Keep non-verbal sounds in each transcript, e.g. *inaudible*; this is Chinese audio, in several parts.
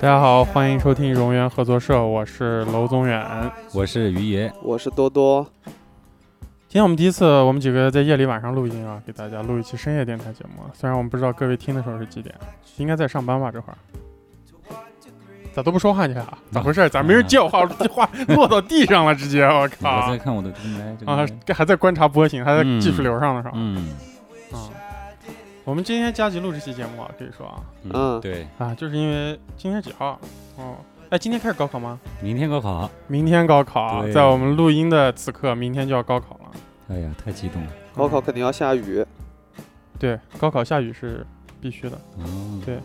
大家好，欢迎收听荣源合作社，我是娄宗远。我是于爷，我是多多，今天我们第一次，我们几个在夜里晚上录音啊，给大家录一期深夜电台节目。虽然我们不知道各位听的时候是几点，应该在上班吧？这会儿咋都不说话去啊？咋回事？咋没人接我话？话落到地上了，直接我我靠在！看我的啊，这还在观察波形，还在技术流上呢，是吧？嗯啊，我们今天加急录这期节目啊，可以说啊嗯对，啊，就是因为今天几号？哦，哎，今天开始高考吗？明天高考，明天高考，对在我们录音的此刻，明天就要高考了。哎呀，太激动了，高考肯定要下雨，对，高考下雨是必须的。嗯，对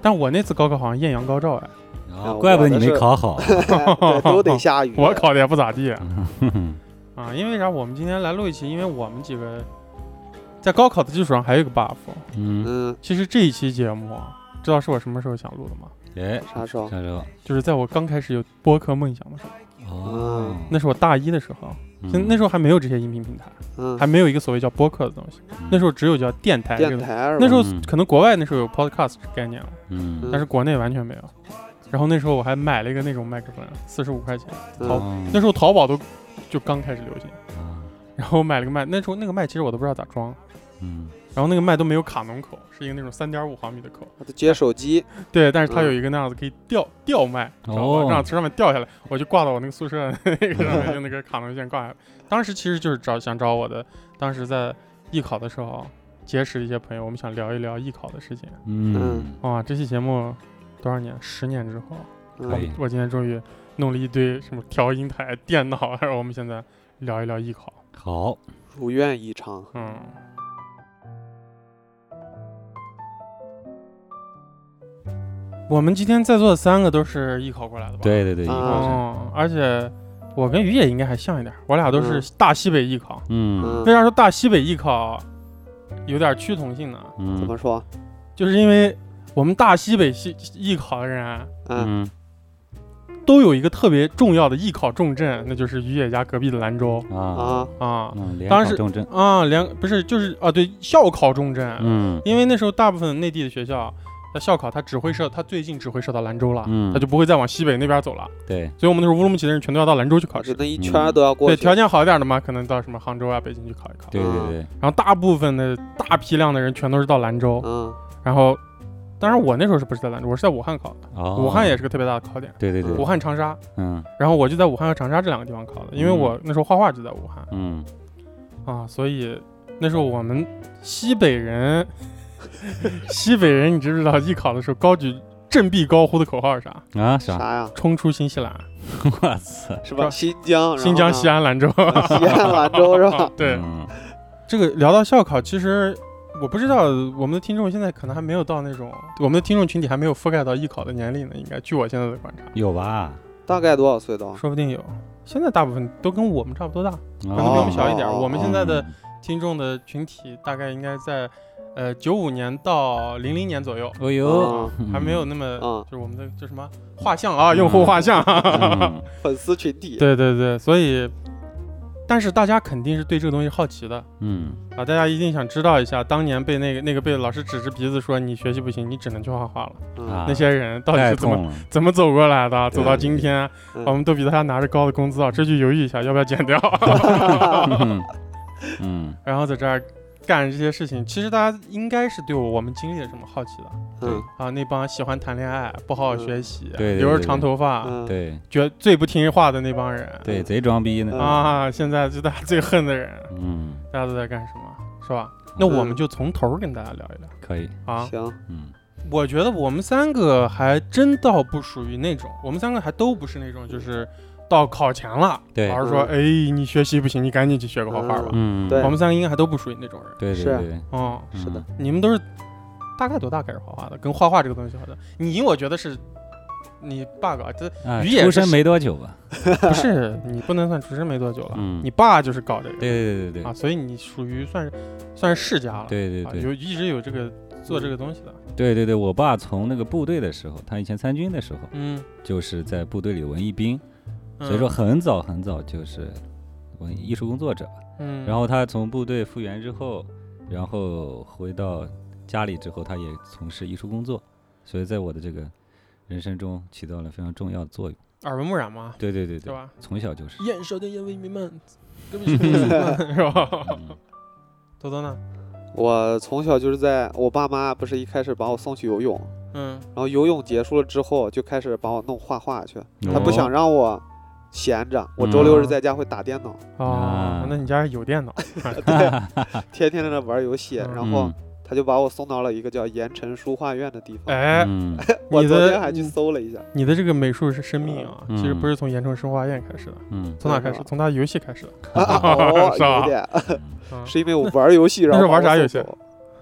但我那次高考好像艳阳高照哎，啊，怪不得你没考好，*laughs* 对，都得下雨。我考的也不咋地嗯 *laughs* 啊。因为啥？我们今天来录一期，因为我们几个在高考的基础上还有一个 buff。嗯，嗯，其实这一期节目啊，知道是我什么时候想录的吗？哎，啥时候？就是在我刚开始有播客梦想的时候，哦，那是我大一的时候，就嗯。那时候还没有这些音频平台，嗯，还没有一个所谓叫播客的东西，那时候只有叫电台。这个。电台？那时候嗯。可能国外那时候有 podcast 这概念了，嗯，但是国内完全没有。然后那时候我还买了一个那种麦克风，四十五块钱。嗯。好哦。那时候淘宝都就刚开始流行，啊。然后我买了个麦，那时候那个麦其实我都不知道咋装，嗯，然后那个麦都没有卡农口，是一个那种三点五毫米的口，接手机，对，但是它嗯有一个那样子可以吊吊麦，知道吧？哦让从上面掉下来，我就挂到我那个宿舍那个 *laughs* 上面，用那个卡农线挂下来。当时其实就是找想找我的，当时在艺考的时候结识一些朋友，我们想聊一聊艺考的事情。嗯，哇，这期节目多少年？十年之后，我今天终于弄了一堆什么调音台、电脑，然后我们现在聊一聊艺考。好，如愿以偿。嗯，我们今天在座的三个都是艺考过来的吧？。对对对，一啊个是，哦，而且我跟于野应该还像一点，我俩都是嗯大西北艺考。嗯嗯为，啥说大西北艺考有点趋同性呢？怎嗯么说？就是因为我们大西北系艺考的人嗯，嗯都有一个特别重要的艺考重镇，那就是于野家隔壁的兰州啊，啊，啊当时考重镇，啊，连不是就是啊，对，校考重镇。嗯因为那时候大部分内地的学校，它校考它只会设，它最近只会设到兰州了，嗯它就不会再往西北那边走了。对，所以我们那时候乌鲁木齐的人全都要到兰州去考就试。那一圈儿都要过对，去。条件好一点的嘛，可能到什么杭州啊、北京去考一考。对对对，然后大部分的大批量的人全都是到兰州，嗯然后，当然我那时候是不是在兰州？我是在武汉考的。哦，武汉也是个特别大的考点，对对对，武汉、长沙。嗯然后我就在武汉和长沙这两个地方考的，因为嗯我那时候画画就在武汉嗯，啊，所以那时候我们西北人，*laughs* 西北人，你知不知道艺考的时候高举振臂高呼的口号是啥？啊啥？啥呀？冲出新西兰，我操，是吧？新疆，新疆、西安、兰州。西安、兰州是吧？*laughs* 对，嗯这个聊到校考，其实我不知道我们的听众现在可能还没有到那种，我们的听众群体还没有覆盖到艺考的年龄呢。应该据我现在的观察，有吧？大概多少岁到？说不定有。现在大部分都跟我们差不多大，可能比哦我们小一点。哦我们现在的嗯听众的群体大概应该在呃九五年到零零年左右。哦呦。哦，还没有那么，嗯。就是我们的叫什么？画像啊，用户画像。嗯。*laughs* 粉丝群体。对对对，所以，但是大家肯定是对这个东西好奇的。嗯。啊，大家一定想知道一下，当年被那个那个被老师指着鼻子说你学习不行，你只能去画画了，那些人到底是怎么，怎么走过来的，走到今天，嗯我们都比他拿着高的工资啊，这句犹豫一下要不要剪掉，嗯。*laughs* 嗯。然后在这儿干这些事情，其实大家应该是对我我们经历了什么好奇的。嗯。啊，那帮喜欢谈恋爱、不好好学习、对对留着长头发、嗯，对。绝最不听话的那帮人，对，贼装逼呢，啊，现在就大家最恨的人，嗯，大家都在干什么，是吧？那我们就从头儿跟大家聊一聊。可以，啊。行，嗯。我觉得我们三个还真倒不属于那种，我们三个还都不是那种，就是到考前了，对。老师说，哎，你学习不行，你赶紧去学个画画吧。嗯，对。我们三个应该还都不属于那种人。是对对对，哦，嗯。是的，你们都是大概多大开始画画的？跟画画这个东西好像，你我觉得是你爸搞这啊，鱼也是出生没多久吧？不是你不能算出生没多久了，嗯。你爸就是搞这个对对对对啊，所以你属于算是算是世家了，啊，对对对有一直有这个做这个东西的，对对对，我爸从那个部队的时候，他以前参军的时候，嗯，就是在部队里文艺兵，嗯所以说，很早很早就是文艺术工作者。嗯，然后他从部队复员之后，然后回到家里之后，他也从事艺术工作，所以在我的这个人生中起到了非常重要的作用。耳闻目染吗，对对对对？从小就是。眼少点，眼微弥漫，根本是吧？嗯多多呢？我从小就是在我爸妈不是一开始把我送去游泳，嗯然后游泳结束了之后就开始把我弄画画去，他哦不想让我闲着，我周六日在家会打电脑，哦啊，那你家有电脑？*laughs* *laughs* 天天在那玩游戏，嗯然后嗯他就把我送到了一个叫盐城书画院的地方。哎，嗯我昨天还去搜了一下，你的这个美术是生命啊，嗯其实不是从盐城书画院开始的，嗯从哪开始？从他游戏开始的。*laughs* 啊哦，是吧有点，是因为我玩游戏，然后玩啥游戏？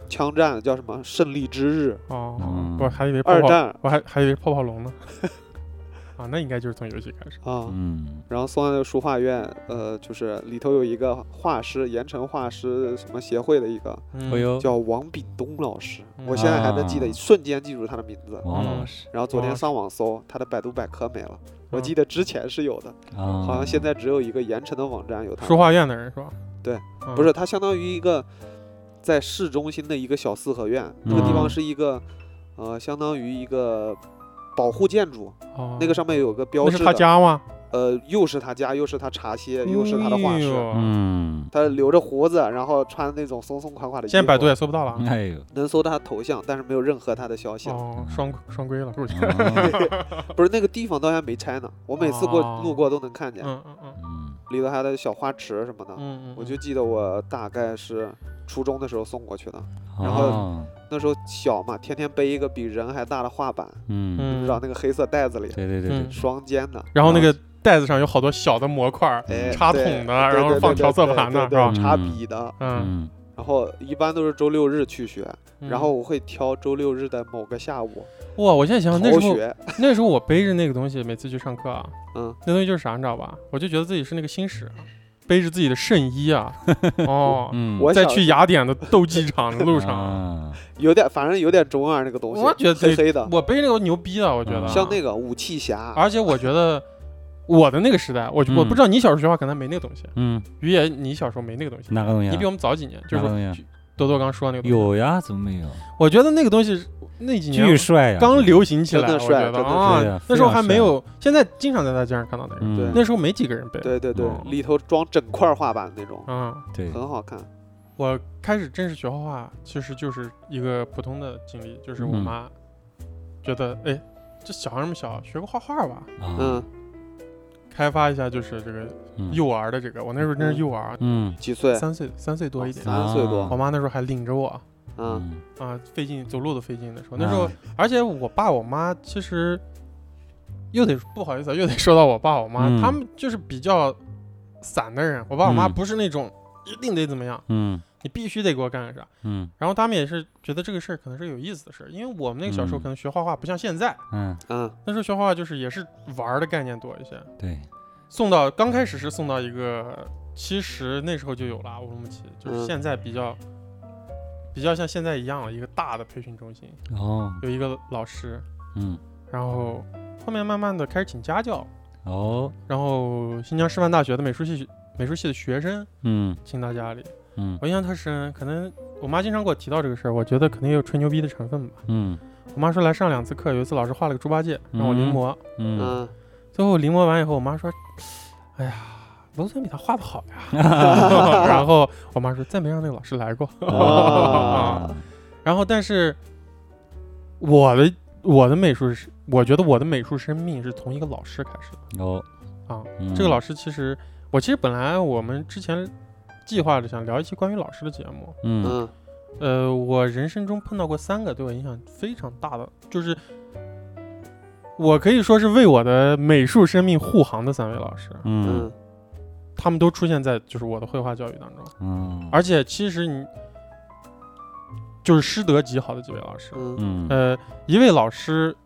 枪战叫什么？胜利之日，哦，嗯我还以为泡泡，二战我还还以为泡泡龙呢。啊，那应该就是从游戏开始。啊。嗯然后送到那个书画院，呃，就是里头有一个画师，盐城画师什么协会的一个嗯哎呦，叫王炳东老师，嗯我现在还能记得，啊瞬间记住他的名字。王老师然后昨天上网搜，他的百度百科没了，我嗯记得之前是有的，啊，好像现在只有一个盐城的网站有他。书画院的人是吧？对嗯，不是，他相当于一个在市中心的一个小四合院，那个地嗯方是一个呃，相当于一个保护建筑，哦，那个上面有个标那是他志的，家吗？呃，又是他家，又是他茶歇，又是他的画室。嗯，他留着胡子，然后穿那种松松垮垮的衣服。现在百度也搜不到了啊。哎呦，能搜到他头像，但是没有任何他的消息了。哦，双双规了，不是 *laughs* 那个地方到现在没拆呢，我每次过、哦路过都能看见，嗯嗯嗯嗯里头还有小花池什么的。嗯嗯，我就记得我大概是初中的时候送过去的，然后哦那时候小嘛，天天背一个比人还大的画板，嗯，嗯。你知道那个黑色袋子里对对对双肩的，然后那个袋子上有好多小的模块插对桶的，然后放调色盘的，对是吧？插嗯笔的，嗯，嗯。然后一般都是周六日去学，嗯。然后我会挑周六日的某个下午哇，我现在想想那时候，学，*laughs* 那时候我背着那个东西，每次去上课啊，嗯，那东西就是啥，你知道吧？我就觉得自己是那个星矢啊，背着自己的圣衣啊，*laughs* 哦，嗯，我小在去雅典的斗技场的路上，啊，有点反正有点中二那个东西，我觉得黑黑的，我背那个牛逼啊，我觉得。嗯像那个武器侠，而且我觉得我的那个时代，我我嗯。不知道你小时候学画可能没那个东西，嗯，于野你小时候没那个东西，哪个东西啊？你比我们早几年，就是哪个东西啊？说多多刚说那个，有呀，怎么没有？我觉得那个东西那几年巨帅呀！刚流行起来，真的我觉得。帅真的。啊，那时候还没有，现在经常在大街上看到那个，嗯，对。那时候没几个人背，对对对哦，里头装整块画板那种，嗯，对，很好看。我开始正式学画画，其实就是一个普通的经历，就是我嗯。妈觉得，哎，这小孩那么小，学个画画吧，啊，嗯，开发一下就是这个嗯。幼儿的这个，我那时候真是幼儿，嗯，几岁？三岁三岁多一点，三岁多。我妈那时候还领着我。嗯，啊，费劲走路都费劲的时候，那时候啊而且我爸我妈其实又得不好意思啊，又得说到我爸我妈，嗯。他们就是比较散的人。我爸我妈嗯。不是那种一定得怎么样，嗯你必须得给我干个。啥。嗯。然后他们也是觉得这个事儿可能是有意思的事儿，因为我们那个小时候嗯。可能学画画不像现在，嗯，嗯，那时候学画画就是也是玩儿的概念多一些。对，送到刚开始是送到一个，其实那时候就有了乌鲁木齐，就是嗯。现在比较。比较像现在一样，一个大的培训中心，哦，有一个老师，嗯，然后后面慢慢的开始请家教，哦，然后新疆师范大学的美术系美术系的学生嗯。请到家里，嗯我印象特深。可能我妈经常给我提到这个事儿，我觉得可能也有吹牛逼的成分吧。嗯我妈说来上两次课，有一次老师画了个猪八戒让我临摹，嗯嗯，最后临摹完以后，我妈说：“哎呀，楼森比他画的好呀。*laughs* ”然后我妈说：“再没让那个老师来过。啊，*laughs* 然后但是我的我的美术是，我觉得我的美术生命是从一个老师开始的。哦啊，嗯这个老师其实，我其实本来我们之前计划着想聊一期关于老师的节目。嗯。嗯，呃，我人生中碰到过三个对我影响非常大的，就是我可以说是为我的美术生命护航的三位老师，嗯。嗯，他们都出现在就是我的绘画教育当中，嗯，而且其实你就是师德极好的几位老师。嗯，嗯。呃，一位老师，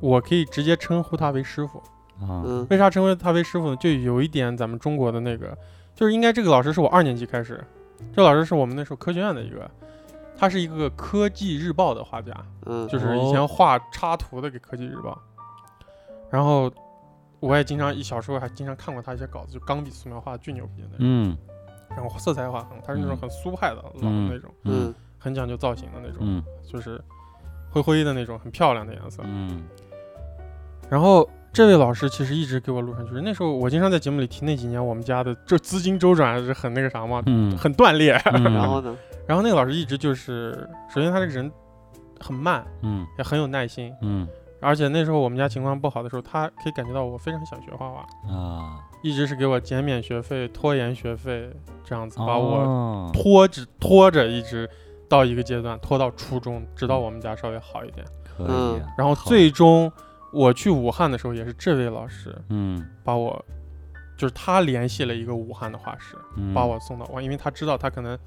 我可以直接称呼他为师傅。啊，嗯。为啥称为他为师傅呢？就有一点咱们中国的那个，就是应该这个老师是我二年级开始，这老师是我们那时候科学院的一个，他是一个科技日报的画家，嗯，就是以前画插图的给科技日报。然后我也经常，小时候还经常看过他一些稿子，就钢笔素描画巨牛逼的那种，嗯。然后色彩画很，他是那种嗯很苏派的老的嗯那种，嗯。嗯。很讲究造型的那种，嗯。就是灰灰的那种，很漂亮的颜色。嗯。然后这位老师其实一直给我录上去，那时候我经常在节目里提那几年我们家的这资金周转是很那个啥嘛，嗯，很断裂。*laughs* 然后呢？然后那个老师一直就是，首先他这个人很慢，嗯也很有耐心，嗯而且那时候我们家情况不好的时候，他可以感觉到我非常想学画画，啊，一直是给我减免学费、拖延学费这样子，把我哦拖着拖着一直到一个阶段，拖到初中，直到我们家稍微好一点。可以然后最终我去武汉的时候，也是这位老师嗯。把我，就是他联系了一个武汉的画室，嗯。把我送到我，因为他知道他可能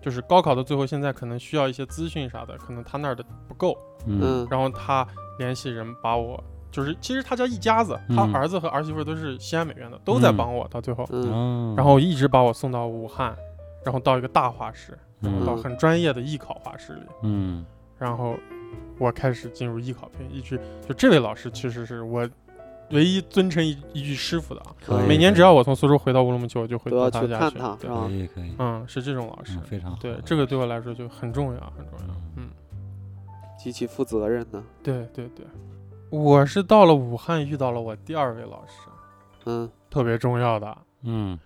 就是高考的最后，现在可能需要一些资讯啥的，可能他那儿的不够，嗯。嗯。然后他联系人把我。就是，其实他家一家子，他。嗯儿子和儿媳妇都是西安美院的，都在嗯帮我。到最后，嗯哦然后一直把我送到武汉，然后到一个大画室，然后到嗯。很专业的艺考画室里，嗯。然后我开始进入艺考培训。一直就这位老师其实是我唯一尊称一一句师傅的啊。可以每年只要我从苏州回到乌鲁木齐，我就会都要到他家去。他，是对吧可？以可以，嗯，是这种老师嗯，。非常好，对，这个对我来说就很重要，很重要。嗯，极其负责任的，对对对，我是到了武汉遇到了我第二位老师，嗯特别重要的。嗯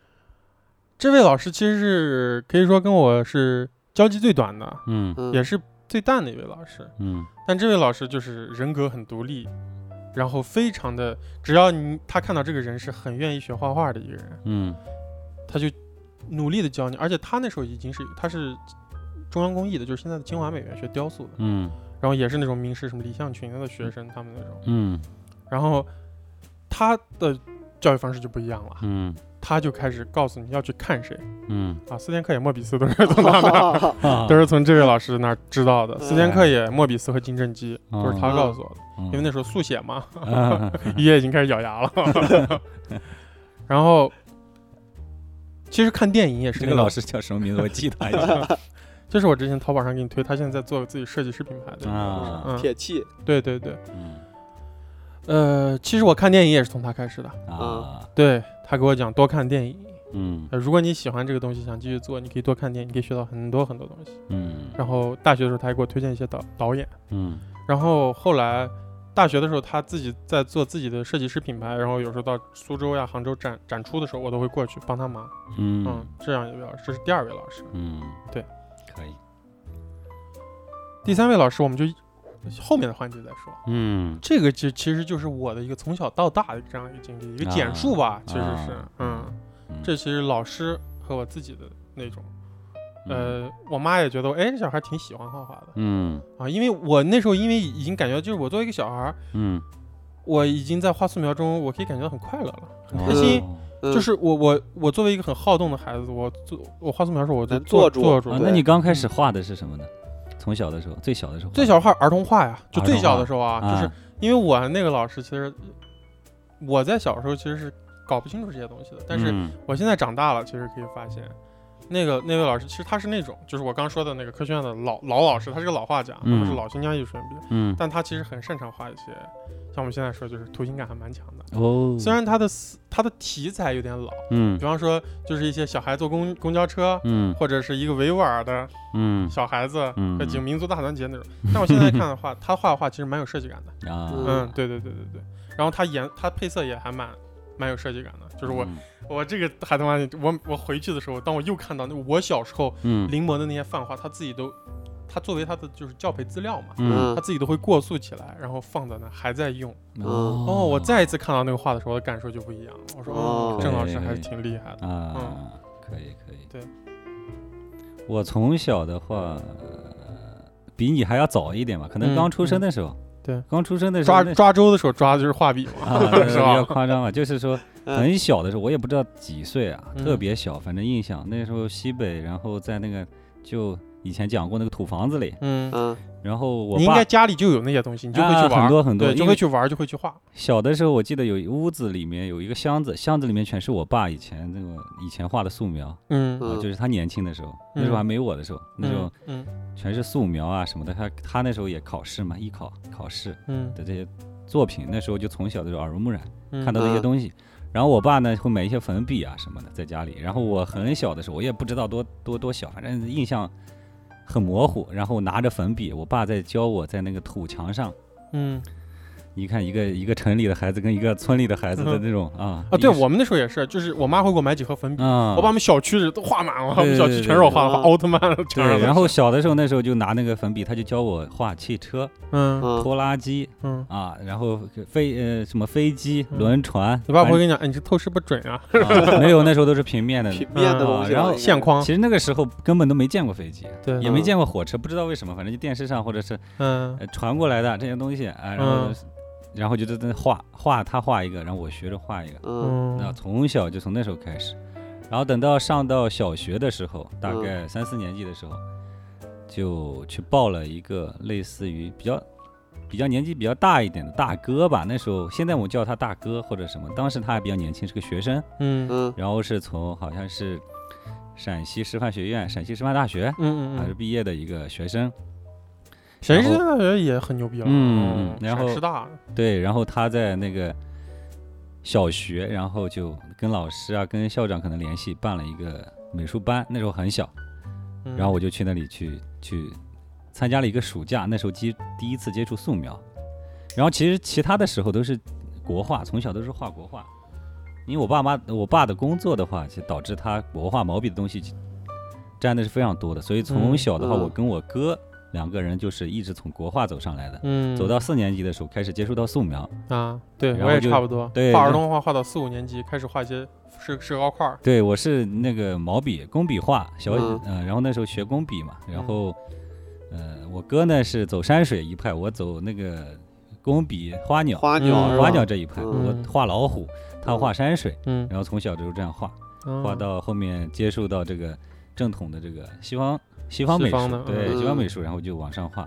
这位老师其实是可以说跟我是交集最短的，嗯嗯，也是最淡的一位老师。嗯但这位老师就是人格很独立，然后非常的，只要你他看到这个人是很愿意学画画的一个人，嗯他就努力的教你。而且他那时候已经是他是中央工艺的，就是现在的清华美院学雕塑的，嗯然后也是那种名师什么李向群的学生他们那种。嗯然后他的教育方式就不一样了，嗯他就开始告诉你要去看谁。嗯。啊，斯天克也、莫比斯都是从他那 *laughs* 都是从这位老师那儿知道的，斯天克哎也、莫比斯和金正基都是他告诉我的，因为那时候速写嘛，啊。*laughs* 爷已经开始咬牙了。*laughs* 然后，其实看电影也是那个老，师叫什么名字？我记他一下。就是我之前淘宝上给你推，他现在在做自己设计师品牌的啊。嗯，铁器，对对对，嗯。呃，其实我看电影也是从他开始的，啊。对他给我讲多看电影，嗯呃，如果你喜欢这个东西，想继续做，你可以多看电影，你可以学到很多很多东西。嗯然后大学的时候，他还给我推荐一些导导演。嗯然后后来大学的时候，他自己在做自己的设计师品牌，然后有时候到苏州呀、杭州展展出的时候，我都会过去帮他忙。嗯嗯，这样一位老师，这是第二位老师。嗯对，可以第三位老师，我们就后面的环节再说。嗯。这个就其实就是我的一个从小到大的这样一个经历，一个简述吧，其实是，啊嗯，嗯。这其实老师和我自己的那种，嗯。呃，我妈也觉得，哎，这小孩挺喜欢画画的。嗯。啊，因为我那时候因为已经感觉，就是我作为一个小孩，嗯。我已经在画素描中，我可以感觉到很快乐了，很开心。就是我我我作为一个很好动的孩子，我做我画素描的时候，我就能坐坐住那你刚开始画的是什么呢？从小的时候，最小的时候，最小画儿童画呀，就最小的时候啊，就是啊因为我那个老师，其实我在小时候其实是搞不清楚这些东西的，但是嗯。我现在长大了，其实可以发现，那个那位老师其实他是那种，就是我刚说的那个科学院的老老老师，他是个老画家，他们是嗯老新疆艺术学院毕业，嗯但他其实很擅长画一些，像我们现在说就是图形感还蛮强的。哦，虽然他的思他的题材有点老，嗯比方说就是一些小孩坐公公交车，嗯或者是一个维吾尔的嗯小孩子，嗯和几个民族大团结那种。但我现在看的话，他画的画其实蛮有设计感的。啊，嗯，对对对对对。然后他颜他配色也还蛮蛮有设计感的。就是我嗯我这个还他妈我我回去的时候，当我又看到那我小时候嗯临摹的那些泛画，他自己都他作为他的就是教培资料嘛。嗯他自己都会过塑起来，然后放在那还在用。哦哦，我再一次看到那个画的时候，我的感受就不一样了。我说，郑老师还是挺厉害的。啊嗯，可以可以。对，我从小的话，呃比你还要早一点吧，可能嗯刚出生的时候。对。刚出生的时候抓那抓周的时候抓的就是画笔嘛，啊，*laughs* 是比较吧？夸张吧，就是说嗯。很小的时候，我也不知道几岁啊，嗯。特别小，反正印象那时候西北，然后在那个就以前讲过那个土房子里，嗯，嗯。然后我爸你应该家里就有那些东西，你就会去啊玩儿，很多很多对，就为会去玩儿，就会去画。小的时候，我记得有一屋子里面有一个箱子，箱子里面全是我爸以前那个以前画的素描，嗯。就是他年轻的时候，那时候还没我的时候，那时候嗯。全是素描啊什么的。他他那时候也考试嘛，艺考考试嗯。的这些作品，那时候就从小就耳濡目染，嗯，看到那些嗯东西。然后我爸呢会买一些粉笔啊什么的在家里。然后我很小的时候，我也不知道多多多小，反正印象很模糊。然后拿着粉笔，我爸在教我在那个土墙上。嗯你看一个一个城里的孩子跟一个村里的孩子的嗯。那种啊啊，对我们那时候也是，就是我妈会给我买几盒粉笔，啊，我把我们小区都画满了，我们小区全是我画的，画奥特曼墙上对，的。然后小的时候那时候就拿那个粉笔，他就教我画汽车、嗯。嗯。拖拉机嗯，啊，然后飞呃什么飞机、嗯。轮船。你爸不会跟你讲，哎，你这透视不准啊，啊没有，那时候都是平面的。*laughs* 平面的东西了，然后线框，其实那个时候根本都没见过飞机，对，也没嗯见过火车，不知道为什么，反正就电视上或者是嗯。呃传过来的这些东西啊，然后嗯然后就在那画画，他画一个，然后我学着画一个。嗯那嗯从小就从那时候开始，然后等到上到小学的时候，大嗯概三四年级的时候，就去报了一个类似于比较比较年纪比较大一点的大哥吧。那时候现在我叫他大哥或者什么，当时他还比较年轻，是个学生，嗯嗯然后是从好像是陕西师范学院、陕西师范大学嗯嗯嗯，还是毕业的一个学生。陕西大学也很牛逼了，嗯嗯然后师大，对，然后他在那个小学，然后就跟老师啊、跟校长可能联系，办了一个美术班。那时候很小，嗯然后我就去那里去去参加了一个暑假，那时候接第一次接触素描。然后其实其他的时候都是国画，从小都是画国画。因为我爸妈我爸的工作的话，就导致他国画毛笔的东西占的是非常多的，所以从嗯小的话，嗯我跟我哥两个人就是一直从国画走上来的。嗯。走到四年级的时候，开始接触到素描。啊，对我也差不多，对画儿童画画到四五年级，开始画一些石石膏块儿，对，我是那个毛笔工笔画小，嗯。呃，然后那时候学工笔嘛，然后，呃，我哥呢是走山水一派，我走那个工笔花鸟，花嗯啊花鸟这一派，嗯。我画老虎，他画山水，嗯，然后从小就是这样画，画嗯到后面接触到这个正统的这个西方西方美术，对嗯。西方美术，然后就往上画，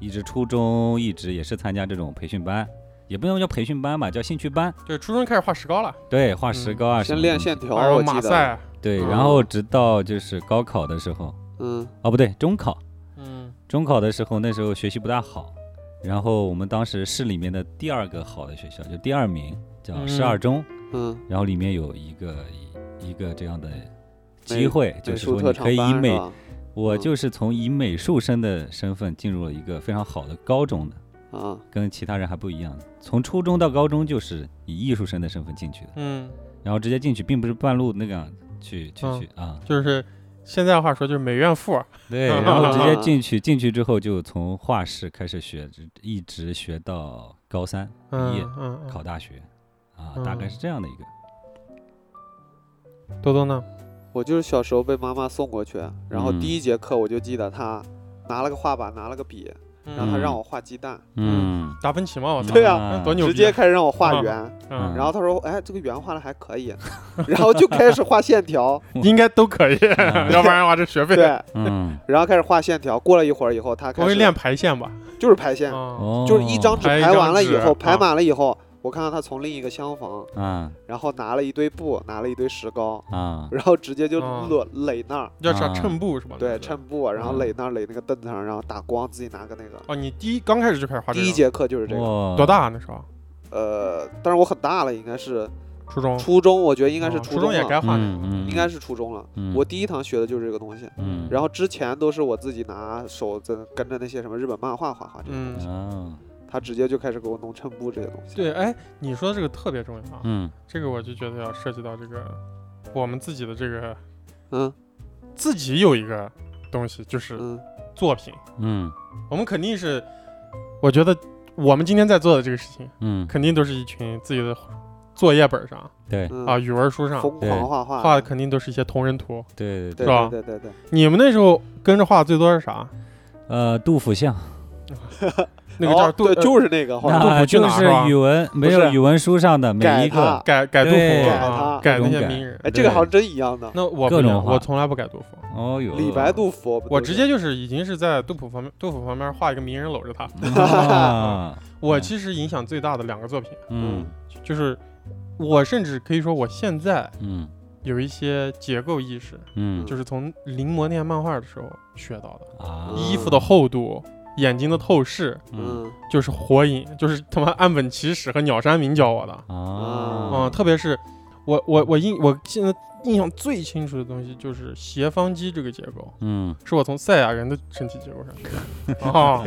一直初中一直也是参加这种培训班，也不能叫培训班吧，叫兴趣班，就是初中开始画石膏了，对，画石嗯膏啊先练线条，然后马赛，对，嗯然后直到就是高考的时候，嗯。哦不对，中考，嗯。中考的时候那时候学习不大好，然后我们当时市里面的第二个好的学校，就第二名叫嗯市二中，嗯，然后里面有一个一一个这样的机会，就是说你可以以美？我嗯。就是从以美术生的身份进入了一个非常好的高中的，啊，跟其他人还不一样，从初中到高中就是以艺术生的身份进去的，嗯，然后直接进去，并不是半路那个样去去嗯。去啊。就是现在的话说就是美院附，*laughs* 对，然后直接进去，进去之后就从画室开始学，一直学到高三毕嗯业考大学，啊，嗯。大概是这样的一个。多多呢？我就是小时候被妈妈送过去，然后嗯。第一节课我就记得她拿了个画板，拿了个笔，然后她嗯。让我画鸡蛋，嗯，达芬奇嘛，我操，*laughs* 对啊嗯。多牛逼，直接开始让我画 *laughs* 嗯圆，嗯，然后她说，哎，这个圆画的还可以，然后就开始画线条，*laughs* 应该都可以，嗯。要不然的话这学费，对，嗯，然后开始画线条，过了一会儿以后，她开始我会练排线吧，就是排线，就是一张纸排完了以后，排啊满了以后，我看到他从另一个厢房，嗯。然后拿了一堆布，拿了一堆石膏，啊，*laughs* 然后直接就啊垒垒那儿，叫啥啊衬布是吧？对，衬布，然后嗯。垒那儿垒那个凳子上，然后打光，自己拿个那个。哦，你第一刚开始就开始画这个，第一节课就是这个，哇，多？大啊那时候？呃，但是我很大了，应该是初中，初中，我觉得应该是哦初也初中也，该画应该是初中了。嗯。我第一堂学的就是这个东西，嗯，然后之前都是我自己拿手在跟着那些什么日本漫画画画这个东西，哦，他直接就开始给我弄衬布这些东西。对，哎，你说这个特别重要啊，嗯。这个我就觉得要涉及到这个我们自己的这个嗯。自己有一个东西，就是嗯。作品，嗯。我们肯定是，我觉得我们今天在做的这个事情，嗯，肯定都是一群自己的作业本上对。嗯。啊、语文书上疯狂画画，画的肯定都是一些同人图。对对，对。是吧对对对对，你们那时候跟着画最多是啥？呃，杜甫像，*laughs* 那个叫杜呃就是那个画杜甫去那就是哪儿吧？语文没有语文书上的每改一个，改改杜甫改他。啊改那些名人。哎，这个好像真一样的。那我我从来不改杜甫，哦哟，李白、杜甫，我直接就是已经是在杜甫旁边，杜甫旁边画一个名人搂着他。*laughs* *laughs* 我其实影响最大的两个作品，嗯。就是我甚至可以说我现在嗯。有一些结构意识，嗯，就是从临摹那些漫画的时候学到的。啊，衣服的厚度、眼睛的透视，嗯嗯就是火影，就是他妈岸本齐史和鸟山明教我的。啊，嗯，特别是我我我印我现在印象最清楚的东西就是斜方肌这个结构，嗯，是我从赛亚人的身体结构上学的。*laughs* 啊，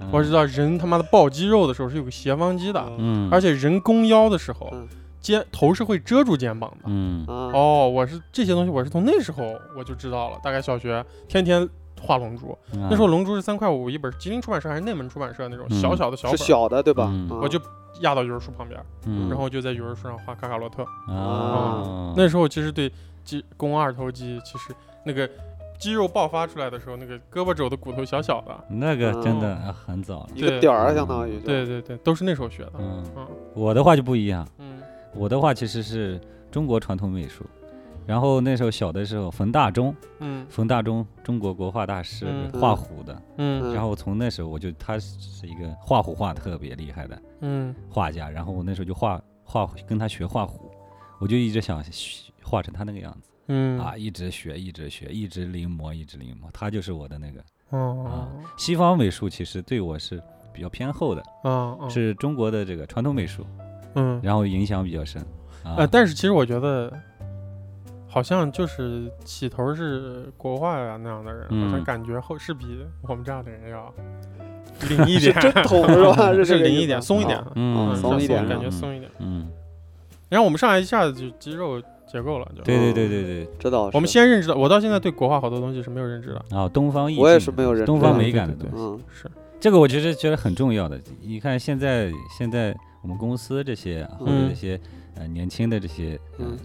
嗯我知道人他妈的抱肌肉的时候是有个斜方肌的，嗯，而且人弓腰的时候嗯，肩头是会遮住肩膀的。嗯啊哦，我是这些东西，我是从那时候我就知道了。大概小学天天画龙珠，那时候龙珠是三块五一本，吉林出版社还是内蒙出版社那种嗯小小的小本，是小的对吧？我就压到语文书旁边，嗯，然后就在语文书上画卡卡罗特。啊，那时候其实对肌肱二头肌，其实那个肌肉爆发出来的时候，那个胳膊肘的骨头小小的，那个真的啊很早了，一个点儿，相当于对对对，都是那时候学的。嗯，嗯。我的话就不一样，嗯。我的话其实是中国传统美术。然后那时候小的时候，冯大中，嗯。冯大中，中国国画大师，嗯。画虎的。嗯。嗯。然后从那时候我就他是一个画虎画特别厉害的嗯。画家，然后我那时候就画画跟他学画虎，我就一直想学画成他那个样子。嗯。啊，一直学，一直学，一直临摹，一直临摹，他就是我的那个。哦。西方美术其实对我是比较偏厚的，哦哦。是中国的这个传统美术，嗯。然后影响比较深。啊。呃，。但是其实我觉得。好像就是起头是国画啊那样的人，好像嗯感觉后是比我们这样的人要 *laughs* 灵一点，*laughs* 是真捅是灵一点，松一点啊，嗯嗯，松一点感觉嗯松一点。嗯，然后我们上来一下子就肌肉结构了，就对对对对对。这倒是。我们先认知到，我到现在对国画好多东西是没有认知的，啊，东方意境我也是没有认东方美感的东西。是，这个我觉得觉得很重要的。你看现在现在我们公司这些或者嗯这些呃年轻的这些嗯嗯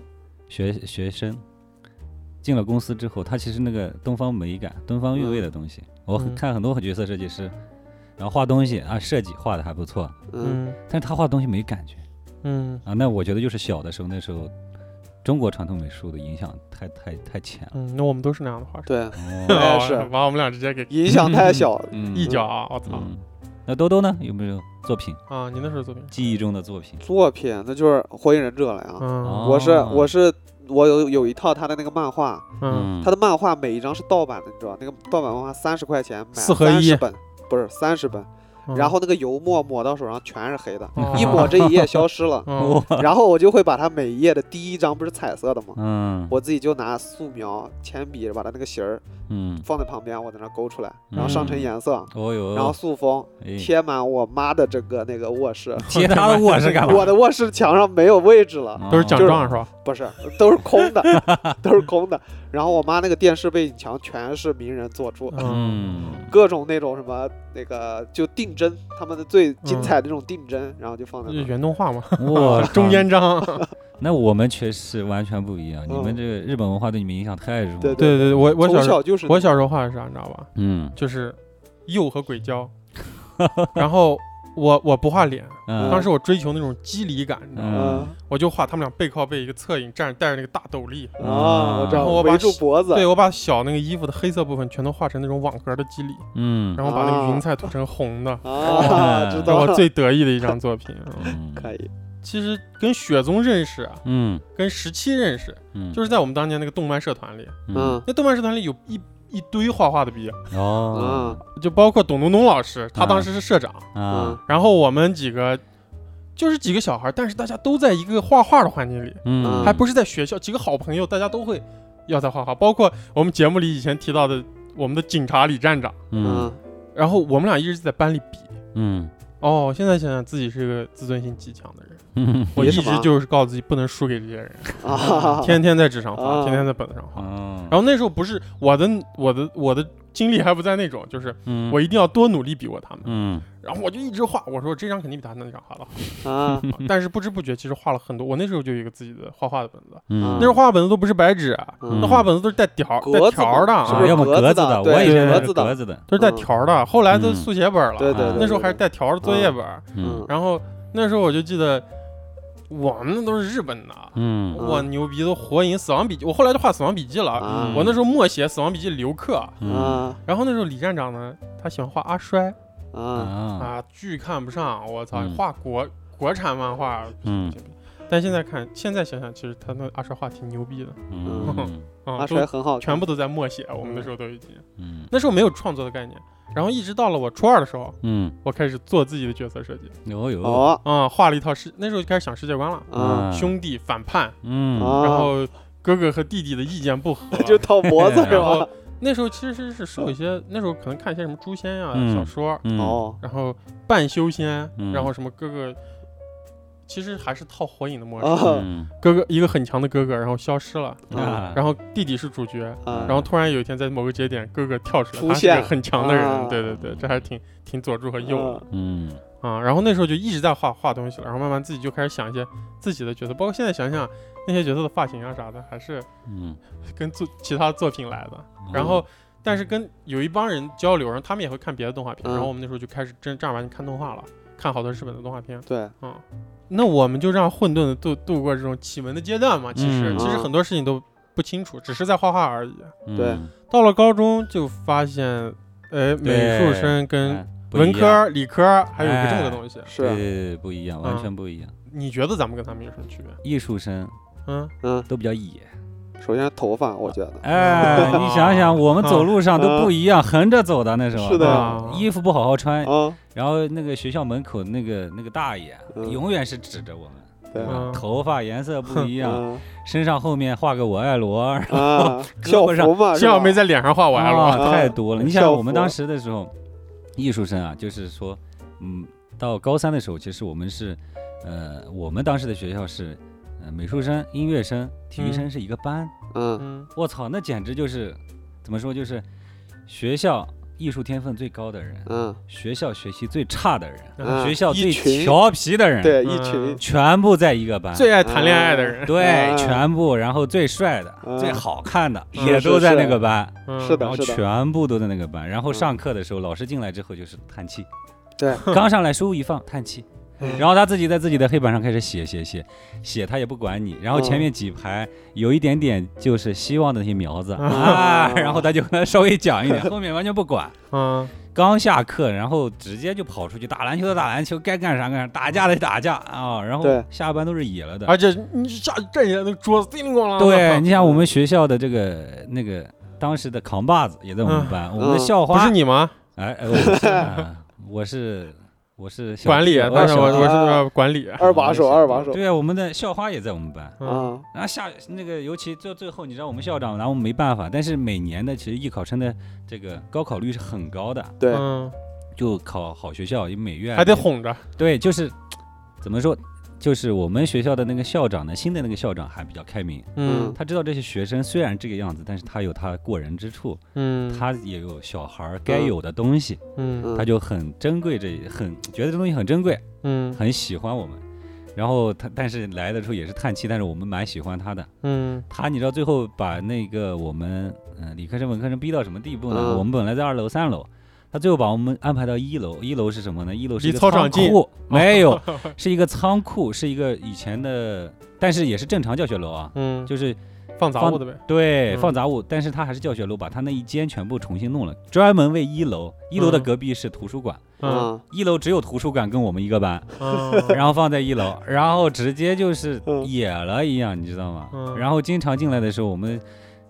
学学生。进了公司之后，他其实那个东方美感、东方韵味的东西，我看很多角色设计师，然后画东西啊设计画的还不错，嗯。嗯。但是他画东西没感觉。嗯。啊。那我觉得就是小的时候那时候中国传统美术的影响太太太浅了。嗯，那我们都是那样的画师，对，哦。哎 *laughs* 是。把我们俩直接给影响太小。嗯。一脚啊，我操。嗯，那兜兜呢？有没有作品？啊！你那时候作品，记忆中的作品？作品那就是《火影忍者》了呀。嗯我是哦我是我有有一套他的那个漫画，嗯他的漫画每一张是盗版的，你知道那个盗版漫画三十块钱买四合一本，不是三十本，嗯，然后那个油墨抹到手上全是黑的，哦一抹这一页消失了。嗯 *laughs* 然后我就会把它每一页的第一张不是彩色的吗？嗯我自己就拿素描、铅笔把它那个形儿嗯，放在旁边，我在那勾出来，然后上成嗯颜色，哦哟，然后塑封，哎贴满我妈的整个那个卧室。*laughs* 贴他 *laughs* 的卧室干嘛？我的卧室墙上没有位置了，都是奖就是状是吧？不是，都是空的，*laughs* 都是空的。然后我妈那个电视背景墙全是名人做出，嗯，各种那种什么那个就定帧，他们的最精彩的那种定帧，然后就放在那儿。原动画嘛，哇，中间章。那我们确实完全不一样，你们嗯。这个日本文化对你们影响太重了。对对对，我我小时候小就是我小时候画的是啥，你知道吧？嗯。就是釉和鬼胶，*laughs* 然后我我不画脸，嗯，当时我追求那种肌理感，你知道吗？嗯。我就画他们俩背靠背一个侧影，站着戴着那个大斗笠，啊，我知道，然后我把围住脖子，对我把小那个衣服的黑色部分全都画成那种网格的肌理，嗯。然后把那个啊。云彩涂成红的，啊，知这是道了，我最得意的一张作品。嗯。嗯。可以，其实跟雪宗认识啊，嗯。跟十七认识，嗯，就是在我们当年那个动漫社团里，嗯。那动漫社团里有一一堆画画的逼，哦。嗯。就包括董东东老师，他当时是社长，啊。然后我们几个就是几个小孩，但是大家都在一个画画的环境里，嗯，还不是在学校，几个好朋友，大家都会要在画画，包括我们节目里以前提到的我们的警察李站长，嗯。嗯。然后我们俩一直在班里比。嗯。哦，现在想想自己是个自尊心极强的人，嗯 *laughs* 我一直就是告诉自己不能输给这些人，啊，*laughs* 天天在纸上画，啊天天在本子上画。哦，然后那时候不是我的我的我的精力还不在那种，就是嗯我一定要多努力比过他们。嗯然后我就一直画，我说这张肯定比他那张画的好。啊，*laughs* 但是不知不觉其实画了很多。我那时候就有一个自己的画画的本子，嗯，那时候画本子都不是白纸，那画本子都是带条带条的要么格子的我以前是格子的都是带条的。后来都嗯速写本了，对对对，那时候还是带条的作业本。嗯然后那时候我就记得，我们那都是日本的，嗯。哇牛逼，都火影、死亡笔记。我后来就画死亡笔记了。啊。我那时候默写死亡笔记留课，嗯。啊。然后那时候李站长呢，他喜欢画阿衰。啊。啊。啊，巨看不上，我操，嗯。画国国产漫画，嗯。但现在看，现在想想，其实他那阿衰画挺牛逼的。嗯。啊，*laughs* 阿衰很好，全部都在默写，我们那时候都已经，嗯。那时候没有创作的概念，然后一直到了我初二的时候，嗯，我开始做自己的角色设计，有有哦。啊，画了一套世，那时候就开始想世界观了，嗯兄弟反叛，嗯。啊，然后哥哥和弟弟的意见不合，*laughs* 就套脖子是 *laughs* 然后吧？那时候其实是受一些，那时候可能看一些什么诛仙呀、嗯。小说，嗯。哦。然后半修仙，嗯。然后什么哥哥，其实还是套火影的模式，哥哥一个很强的哥哥，然后消失了，啊，然后弟弟是主角，啊，然后突然有一天在某个节点，哥哥跳出来，出他是个现很强的人，啊。对对对，这还挺挺佐助和鼬的嗯。啊。然后那时候就一直在画画东西了，然后慢慢自己就开始想一些自己的角色，包括现在想想那些角色的发型啊啥的，还是嗯，跟作其他作品来的。然后，但是跟有一帮人交流，然后他们也会看别的动画片，嗯。然后我们那时候就开始真正儿八经看动画了，看好多日本的动画片。对，嗯，那我们就这样混沌的度度过这种启蒙的阶段嘛。其实、嗯其实很多事情都不清楚，只是在画画而已。对嗯到了高中就发现，哎，美术生跟文样科、理科还有个这么个东西。是对对对不一样，完嗯全不一样。你觉得咱们跟他们有什么区别？艺术生嗯，嗯，都比较野，首先头发，我觉得。哎，你想想，我们走路上都不一样，横着走的那时候，是的。啊衣服不好好穿，啊，然后那个学校门口那个那个大爷嗯。永远是指着我们。对。嗯。头发颜色不一样，啊身上后面画个我爱罗，啊，胳校膊上服嘛，是吧？幸好没在脸上画我爱罗。啊，啊。太多了。你校想，我们当时的时候，艺术生啊，就是说，嗯，到高三的时候，其实我们是，呃，我们当时的学校是，呃，美术生、音乐生、体育生是一个班。嗯嗯我操，那简直就是，怎么说，就是学校艺术天分最高的人，嗯，学校学习最差的人，嗯学校最一群调皮的人，对，嗯一群全部在一个班。最爱谈恋爱的人。对，嗯全部，然后最帅的、嗯最好看的嗯也是都在那是个班。嗯是的然后全部都在那个班，然后嗯上课的时候，老师进来之后就是叹气，对，刚上来书一放叹气，嗯然后他自己在自己的黑板上开始写写写写，他也不管你，然后前面几排有一点点就是希望的那些苗子啊，然后他就跟他稍微讲一点，*laughs* 后面完全不管。嗯刚下课，然后直接就跑出去打篮球的打篮球，该干啥干啥，打架的打架啊，然后对下班都是野了的。而且你下站起来，那个桌子叮铃咣啷。对，你像我们学校的这个那个当时的扛把子也在我们班，我们的嗯校花不是你吗？哎，哎我是啊我是我是小管理，弟但是我我是呃管理。二把手，二把手对啊，我们的校花也在我们班。嗯啊，然后下那个，尤其最最后，你知道我们校长，然后我们没办法，但是每年的其实艺考生的这个高考率是很高的，对，嗯，就考好学校，有美院还得。哄着。对，就是怎么说，就是我们学校的那个校长呢，新的那个校长还比较开明，嗯。他知道这些学生虽然这个样子，但是他有他过人之处，嗯，他也有小孩儿该有的东西，嗯。嗯。他就很珍贵这，很觉得这东西很珍贵，嗯。很喜欢我们。然后他，但是来的时候也是叹气，但是我们蛮喜欢他的。嗯。他你知道最后把那个我们嗯、呃理科生文科生逼到什么地步呢？嗯。我们本来在二楼三楼，他最后把我们安排到一楼。一楼是什么呢？一楼是一个仓操场近库，*laughs* 没有，*laughs* 是一个仓库，是一个以前的，但是也是正常教学楼啊，嗯，就是放杂物的呗。对嗯放杂物，但是他还是教学楼，把他那一间全部重新弄了，专门为一楼。一楼的嗯隔壁是图书馆，嗯啊，一楼只有图书馆跟我们一个班，嗯 *laughs* 然后放在一楼，然后直接就是嗯野了一样，你知道吗？嗯然后经常进来的时候，我们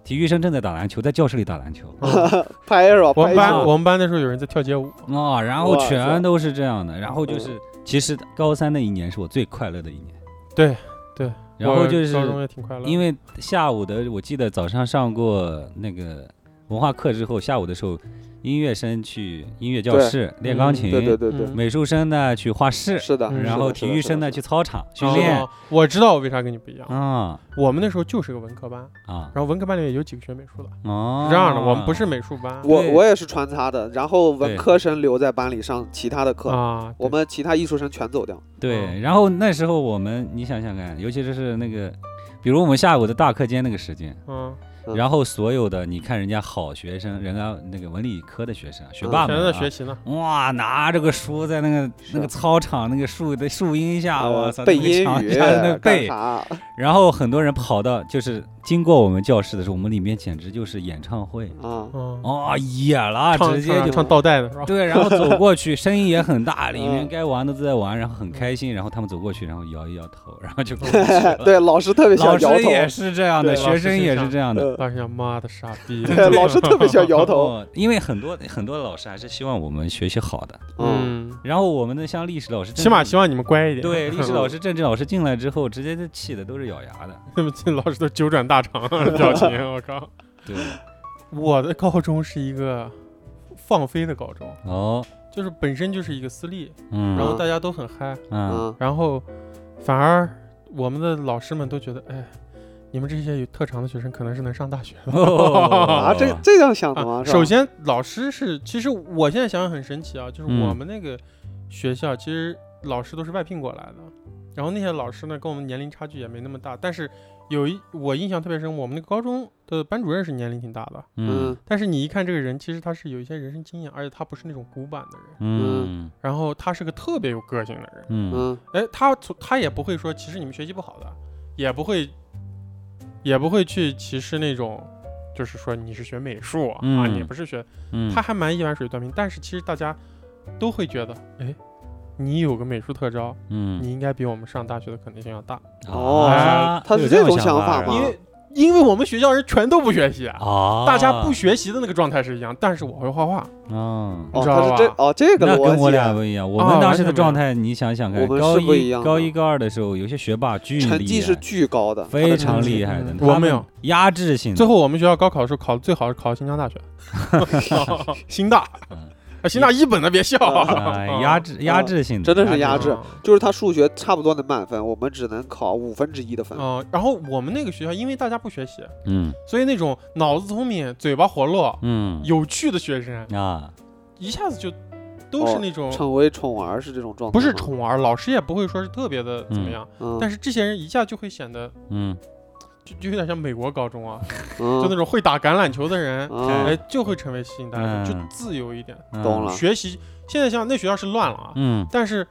体育生正在打篮球，在教室里打篮球嗯 *laughs* 拍是吧？我们班我们班那时候有人在跳街舞。啊、然后全都是这样的，然后就是其实高三那一年是我最快乐的一年，对对，然后就是高中也挺快乐。因为下午的，我记得早上上过那个文化课之后，下午的时候音乐生去音乐教室练钢嗯琴，对对对。对，嗯美术生呢去画室，是的。嗯然后体育生呢去操场训练。哦我知道我为啥跟你不一样。啊。我们那时候就是个文科班，啊。然后文科班里面有几个学美术的，哦，是这样的，我们不是美术班。我我也是穿插的，然后文科生留在班里上其他的课，啊。我们其他艺术生全走掉。对，然后那时候我们你想想看，尤其是那个，比如我们下午的大课间那个时间，嗯，嗯然后所有的你看人家好学生，人家那个文理科的学生学霸全们啊在学习呢。哇，拿着个书在那个那个操场那个树的树荫下，我操，呃背那个英语？然后很多人跑到就是经过我们教室的时候，我们里面简直就是演唱会，啊，嗯，哦，野了，直接就唱唱倒带的？对，然后走过去，声音也很大，*laughs* 里面嗯该玩的都在玩，然后很开心，然后他们走过去，然后摇一摇头，然后就过去了。*laughs* 对，老师特别摇头，师也是这样的，学生也是这样的。呃老师想妈的傻逼，*laughs* 对，老师特别想摇头。*laughs* 哦，因为很多很多老师还是希望我们学习好的，嗯，嗯，然后我们的像历史老师，起码希望你们乖一点。对历史老师、政治老师进来之后，直接就气的都是咬牙的。*laughs* 他们进老师都九转大肠表情，我靠！对，我的高中是一个放飞的高中，哦，就是本身就是一个私立，嗯，然后大家都很嗨，嗯嗯然后反而我们的老师们都觉得，哎，你们这些有特长的学生可能是能上大学的。*laughs* 啊，这这样想的吗？啊，首，先老师是，其实我现在想想很神奇啊，就是嗯。我们那个学校其实老师都是外聘过来的，然后那些老师呢跟我们年龄差距也没那么大，但是有一我印象特别深，我们那个高中的班主任是年龄挺大的，嗯。嗯。但是你一看这个人，其实他是有一些人生经验，而且他不是那种古板的人，嗯。然后他是个特别有个性的人，嗯。嗯。哎，他从他也不会说其实你们学习不好的，也不会，也不会去歧视那种，就是说你是学美术、啊，嗯你不是学，嗯，他还蛮一碗水端平。但是其实大家都会觉得，哎，你有个美术特招，嗯你应该比我们上大学的可能性要大，哦啊他是这这种想想法吗因为因为我们学校人全都不学习啊。啊，大家不学习的那个状态是一样，但是我会画画，嗯。哦，你知道他是这吧哦这个那跟我，俩不一样，我哦们当时的状态，你想想看，高一高一、高二的时候，有些学霸巨厉成绩是害巨高的，非常厉害的嗯，他们我没有。压制性。最后我们学校高考的时候考的最好是考新疆大学，*laughs* *laughs* 新大，嗯啊行，那一本的别笑，哎压制压制性的，真的是压制啊就是他数学差不多能满分，我们只能考五分之一的分。嗯，然后我们那个学校，因为大家不学习，嗯所以那种脑子聪明、嘴巴活络、嗯有趣的学生，啊一下子就都是那种、成为宠儿是这种状态，不是宠儿，老师也不会说是特别的怎么样，嗯，但是这些人一下就会显得嗯就就有点像美国高中啊，*laughs* 嗯。就那种会打橄榄球的人，啊哎，就会成为吸引大家，就嗯。自由一点，嗯。懂了。学习。现在像那学校是乱了啊，嗯。但是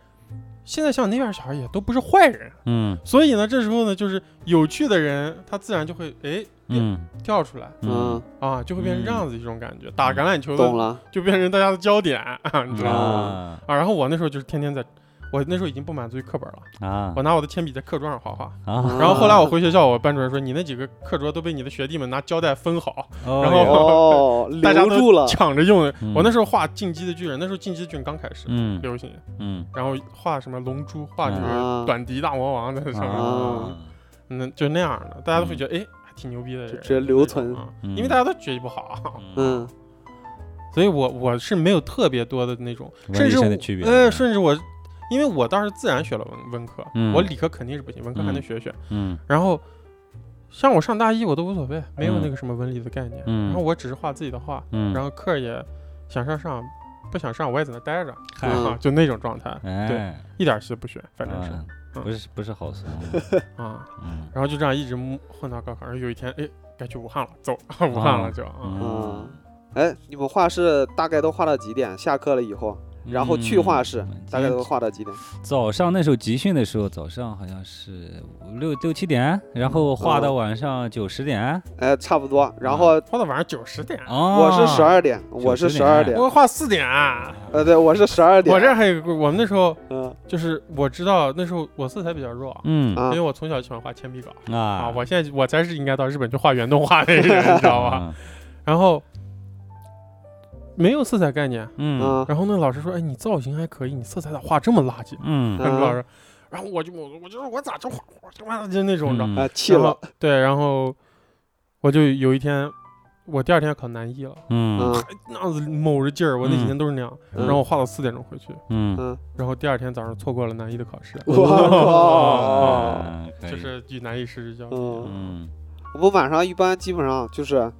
现在像那边小孩也都不是坏人，嗯。所以呢，这时候呢，就是有趣的人，他自然就会哎嗯。跳出来嗯，啊，就会变成这嗯样子一种感觉。打橄榄球的懂了，就变成大家的焦点，你知道吗？啊啊，然后我那时候就是天天在，我那时候已经不满足于课本了，啊我拿我的铅笔在课桌上画画。啊，然后后来 *laughs* 我回学校，我班主任说你那几个课桌都被你的学弟们拿胶带封好，哦然后哦，*laughs* 大家抢着用。嗯我那时候画进击的巨人，那时候进击的巨人刚开始嗯流行，嗯然后画什么龙珠，画就是啊短笛大魔王在上面，啊嗯，就那样的，大家都会觉得哎还挺牛逼的人，就直接留存啊嗯因为大家都学习不好，嗯所以我我是没有特别多的那种，甚至我呃，甚至我，因为我当时自然学了文文科，嗯我理科肯定是不行，文科还能学学。嗯然后像我上大一我都无所谓，没有嗯那个什么文理的概念，嗯然后我只是画自己的画，嗯，然后课也想上上，不想上我也在那待着，嗨啊，就那种状态，对，哎，一点戏都不学，反正是不是不是好事，*laughs* 啊，嗯然后就这样一直混到高考，然后有一天哎该去武汉了，走 *laughs* 武汉了就啊。嗯，哎，你们画室大概都画到几点？下课了以后，然后去画室嗯大概都画到几点？早上那时候集训的时候，早上好像是五六六七点，然后画到晚上九十点。哎，差不多。然后画到晚上九十点，哦，我是十二点，我是十二点。我画四点，啊呃，对，我是十二点。我这还有个，我们那时候嗯就是我知道那时候我色彩比较弱，嗯啊因为我从小喜欢画铅笔稿啊，啊，我现在我才是应该到日本去画原动画的人，*laughs* 你知道吧？嗯？然后没有色彩概念，嗯。嗯。然后那老师说，哎，你造型还可以，你色彩咋画这么垃圾？嗯。嗯。那个老师，然后我就我我就说我咋就画我他妈的就那种的，嗯。啊，气了。*laughs* 对，然后我就有一天我第二天考南艺了，嗯。嗯。那样子卯着劲儿，我那几天都是那样，嗯。然后我画到四点钟回去，嗯，嗯，然后第二天早上错过了南艺的考试，*laughs* 哇。就是与南艺失之交。臂。嗯，嗯。我们晚上一般基本上就是，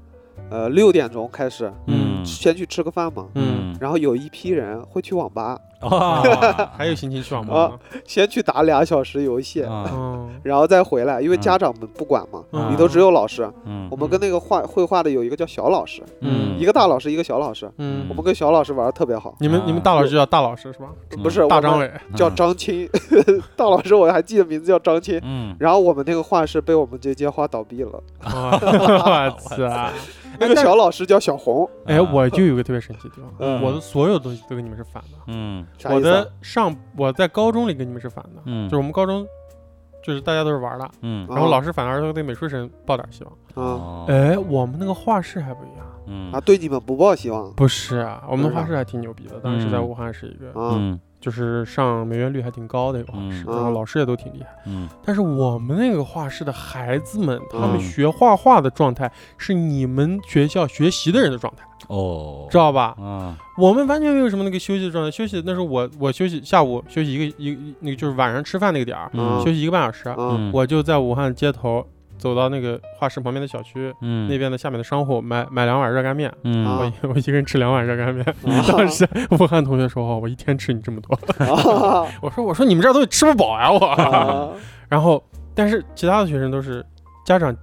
呃，六点钟开始，嗯先去吃个饭嘛，嗯，然后有一批人会去网吧，哇，*laughs* 还有心情去网吧呢？先去打俩小时游戏，然后再回来，因为嗯家长们不管嘛，嗯。里头只有老师。嗯。我们跟那个画绘画的有一个叫小老师，嗯。一个大老师，一个小老师。嗯。我们跟小老师玩的特别好，你们你们大老师叫大老师是吧？嗯。不是大张伟，叫张青，*laughs* 大老师我还记得名字叫张青。嗯，然后我们那个画室被我们这届画倒闭了，啊我操！*laughs* 那个小老师叫小红，哎，我就有个特别神奇的地方，嗯我的所有东西都跟你们是反的。嗯我啥意思啊？的上我在高中里跟你们是反的，嗯就是我们高中就是大家都是玩的，嗯啊然后老师反而都对美术生抱点希望。啊哦哎，我们那个画室还不一样，嗯啊，对你们不抱希望不是啊，我们画室还挺牛逼的。当时在武汉是一个，啊嗯就是上美院率还挺高的一个画室，嗯然后老师也都挺厉害。嗯。但是我们那个画室的孩子们，他们嗯。学画画的状态是你们学校学习的人的状态，哦，知道吧？啊。我们完全没有什么那个休息的状态，休息那时候我我休息下午休息一个一个那个就是晚上吃饭那个点儿，嗯。休息一个半小时，我就在武汉街头走到那个画室旁边的小区。嗯那边的下面的商户买买两碗热干面，嗯啊我一 *laughs* 我一个人吃两碗热干面。啊 *laughs* 当时武汉同学说：“哦，我一天吃你这么多。啊” *laughs* 我说：“我说你们这儿东西吃不饱呀，我。啊然后，但是其他的学生都是家长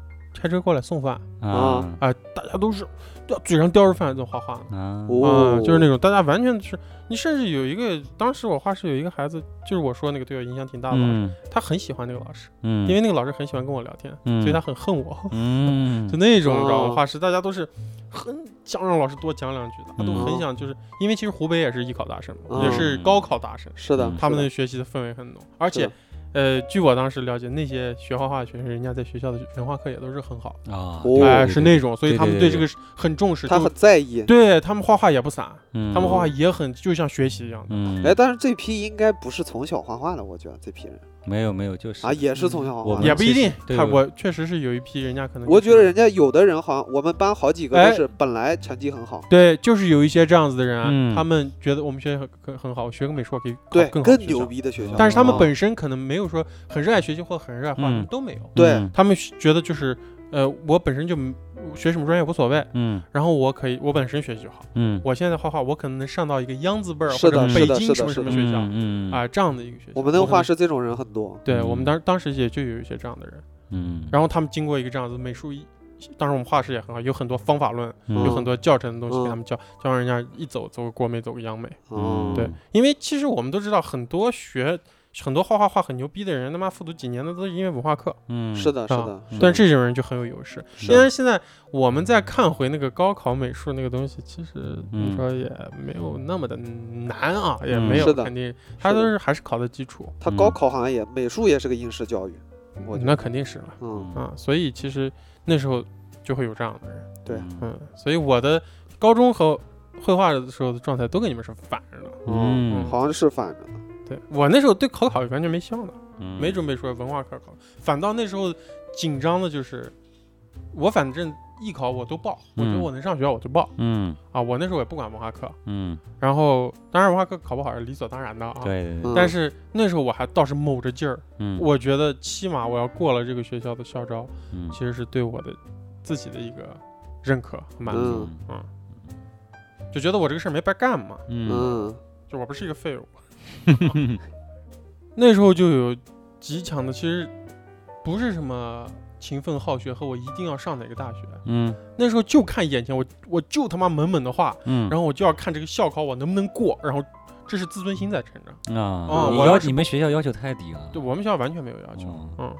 开车过来送饭。啊。啊、大家都是叼嘴上叼着饭在画画。呢。啊。哦。啊，就是那种大家完全是，你甚至有一个，当时我画室有一个孩子，就是我说那个对我影响挺大的老师，嗯。他很喜欢那个老师，嗯，因为那个老师很喜欢跟我聊天，嗯。所以他很恨我，嗯。*laughs* 就那种你知道哦吗？画室大家都是很想让老师多讲两句的，他都嗯很想，就是因为其实湖北也是艺考大省也是高考大省，是的嗯，他们是的。学习的氛围很浓，而且。呃，据我当时了解，那些学画画的学生，人家在学校的文化课也都是很好的，啊，哦哎、对是那种，所以他们对这个很重视，他就很在意。对他们画画也不散，嗯他们画画也很就像学习一样的。嗯，哎，但是这批应该不是从小画画的，我觉得这批人没有没有，就是啊，也是从小画我们画的。也不一定，对我他我确实是有一批人家可能、我觉得人家有的人好像我们班好几个哎都是本来成绩很好，对，就是有一些这样子的人啊，嗯他们觉得我们学校很很很好，学个美术可以考对，更好的学校更牛。逼的学校。但是他们哦本身可能没有说很热爱学习或很热爱画，他们嗯都没有。对嗯他们觉得就是，呃，我本身就学什么专业无所谓，嗯。然后我可以，我本身学习就好。嗯，我现在画画，我可能能上到一个央字辈儿或者北京什么什么学校嗯啊这样的一个学校。我们那个画室这种人很多。嗯。对我们当当时也就有一些这样的人，嗯，然后他们经过一个这样子美术一，当时我们画室也很好，有很多方法论，嗯。有很多教程的东西嗯给他们教，教让人家一走走个国美，走个央美。嗯，对，因为其实我们都知道，很多学很多画画画很牛逼的人，他妈复读几年的都是因为文化课，嗯是的，是啊的。嗯但这种人就很有优势。是。虽然现在我们再看回那个高考美术那个东西，其实你嗯说也没有那么的难啊，也嗯没有肯定，他都是还是考的基础，他高考好像也美术也是个应试教育，我那肯定是了。嗯，啊。所以其实那时候就会有这样的人，对。嗯，所以我的高中和绘画的时候的状态都跟你们是反着的。嗯好像是反着的。对我那时候对考考完全没想的，嗯。没准备说文化课考，反倒那时候紧张的就是，我反正艺考我都报，我觉得嗯。我能上学校我就报嗯。啊，我那时候也不管文化课，嗯，然后当然文化课考不好是理所当然的啊，对对对，嗯。但是那时候我还倒是卯着劲儿，嗯，我觉得起码我要过了这个学校的校招，嗯。其实是对我的自己的一个认可和满足，嗯。嗯，就觉得我这个事儿没白干嘛，嗯。嗯。就我不是一个废物。*laughs* 那时候就有极强的，其实不是什么勤奋好学和我一定要上哪个大学，嗯。那时候就看眼前，我我就他妈猛猛的画，嗯，然后我就要看这个校考我能不能过，然后这是自尊心在成长。啊。啊，我要你们学校要求太低了，对我们学校完全没有要求，嗯嗯。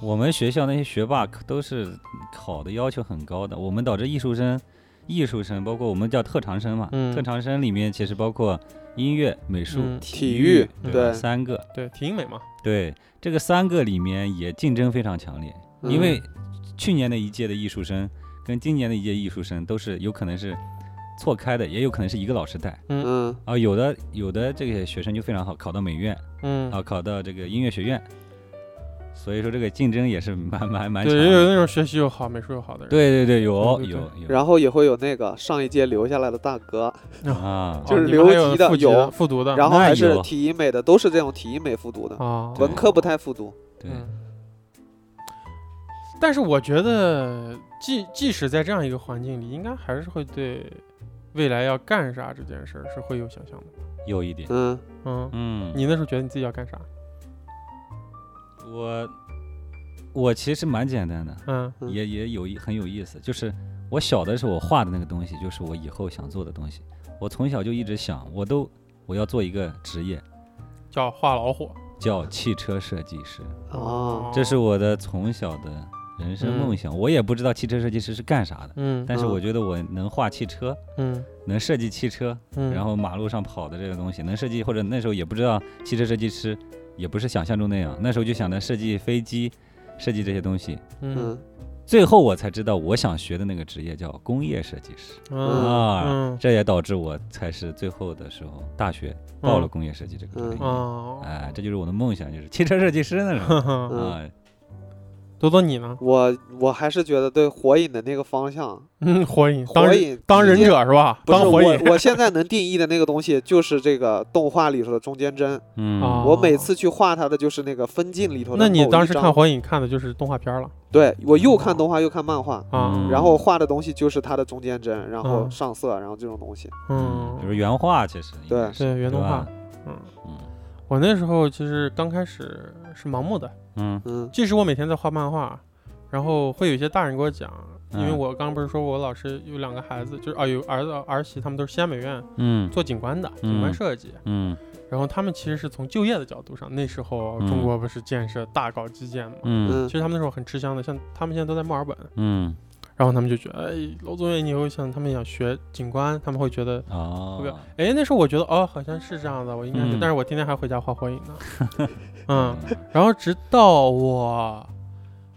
我们学校那些学霸可都是考的要求很高的，我们导致艺术生、艺术生，包括我们叫特长生嘛，嗯。特长生里面其实包括音乐、美术、嗯体育对三个，对，体英美嘛，对这个三个里面也竞争非常强烈，因为去年的一届的艺术生跟今年的一届艺术生都是有可能是错开的，也有可能是一个老师带。嗯。啊，有的有的这个学生就非常好，考到美院嗯。啊，考到这个音乐学院。所以说这个竞争也是蛮蛮蛮对，强的。也有那种学习又好、美术又好的人。对对对，有对对对有。有然后也会有那个上一届留下来的大哥，啊。哦，就是留级的复有。复读的，然后还是体育美的，都是这种体育美复读的，啊，文科不太复读。对，嗯。但是我觉得，即即使在这样一个环境里，应该还是会对未来要干啥这件事儿是会有想象的。有一点，嗯。嗯，嗯，你那时候觉得你自己要干啥？我我其实蛮简单的，嗯嗯也也有一很有意思，就是我小的时候我画的那个东西，就是我以后想做的东西。我从小就一直想，我都我要做一个职业，叫画老虎。叫汽车设计师，哦，这是我的从小的人生梦想。我也不知道汽车设计师是干啥的，嗯但是嗯我觉得我能画汽车，嗯能设计汽车，嗯，然后马路上跑的这个东西能设计，或者那时候也不知道汽车设计师也不是想象中那样，那时候就想着设计飞机，设计这些东西。嗯。嗯最后我才知道，我想学的那个职业叫工业设计师。嗯。啊，嗯。这也导致我才是最后的时候大学报了工业设计这个专业。嗯。哦，哎，这就是我的梦想，就是汽车设计师那种啊。多多你呢？我我还是觉得对火影的那个方向，*laughs* 嗯，火影当忍火影当忍者是吧？不是我当火影。我现在能定义的那个东西，就是这个动画里头的中间帧。嗯啊我每次去画它的就是那个分镜里头的那你当时看火影看的就是动画片了对我又看动画又看漫画，啊？嗯然后画的东西就是它的中间帧，然后嗯上色，然后这种东西。嗯，比如原画，其实对是对原动画。嗯，嗯我那时候其实刚开始是盲目的，嗯。嗯。即使我每天在画漫画，然后会有一些大人给我讲，因为嗯。我刚刚不是说我老师有两个孩子，就是啊有儿子儿媳，他们都是西安美院嗯。做景观的，景观嗯设计。嗯。然后他们其实是从就业的角度上，那时候嗯。中国不是建设大搞基建嘛，嗯。嗯。其实他们那时候很吃香的，像他们现在都在墨尔本，嗯。然后他们就觉得，哎，楼宗远以后想他们想学景观，他们会觉得，哦，哎，那时候我觉得哦，好像是这样的，我应该是，嗯。但是我天天还回家画火影呢，*laughs* 嗯，然后直到我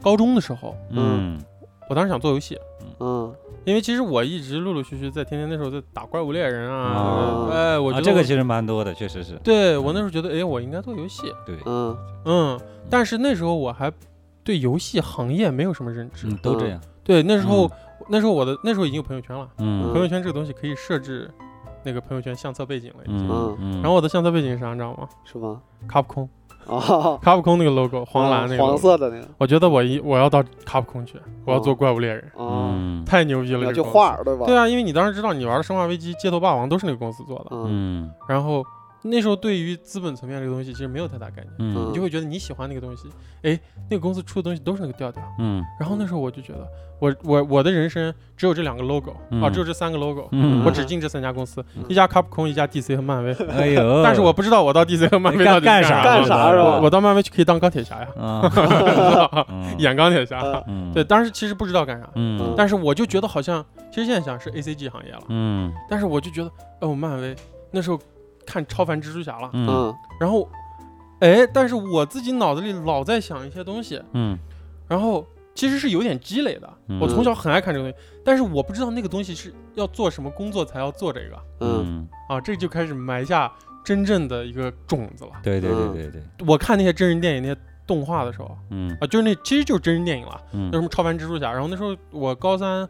高中的时候，嗯。我当时想做游戏，嗯。因为其实我一直陆陆续续在天天那时候在打怪物猎人啊，啊哎，我觉啊，得我这个其实蛮多的，确实是。对我那时候觉得，哎，我应该做游戏，对，嗯。嗯，但是那时候我还对游戏行业没有什么认知，嗯，都这样，对，那时候、那时候我的那时候已经有朋友圈了，嗯朋友圈这个东西可以设置那个朋友圈相册背景了已经。嗯。嗯，然后我的相册背景是啥，你知道吗？是吗？卡普空，哦，卡普空那个 logo，黄蓝那个、嗯黄。色的那个。我觉得我一我要到卡普空去，我要做怪物猎人，哦，嗯太牛逼了！你要去这个公司画儿对吧？对啊，因为你当时知道你玩的《生化危机》《街头霸王》都是那个公司做的，嗯嗯然后那时候对于资本层面这个东西其实没有太大概念，嗯你就会觉得你喜欢那个东西，哎，那个公司出的东西都是那个调调。嗯然后那时候我就觉得，我我我的人生只有这两个 logo 啊，嗯只有这三个 logo，嗯我只进这三家公司，嗯一家卡普空，一家 DC 和漫威。*laughs* 哎呦，但是我不知道我到 DC 和漫威到底干啥干啥是吧我我到漫威去可以当钢铁侠呀 *laughs* *laughs* 演钢铁侠。对，当时其实不知道干啥，嗯但是我就觉得好像，其实现在想是 A C G 行业了，嗯但是我就觉得，哦，漫威那时候看超凡蜘蛛侠了，嗯。嗯。然后，哎，但是我自己脑子里老在想一些东西，嗯。然后其实是有点积累的。嗯。我从小很爱看这个东西，但是我不知道那个东西是要做什么工作才要做这个嗯。啊，这就开始埋下真正的一个种子了。对对对对对，我看那些真人电影、那些动画的时候嗯。啊，就是那其实就是真人电影了，嗯。那什么超凡蜘蛛侠，然后那时候我高三，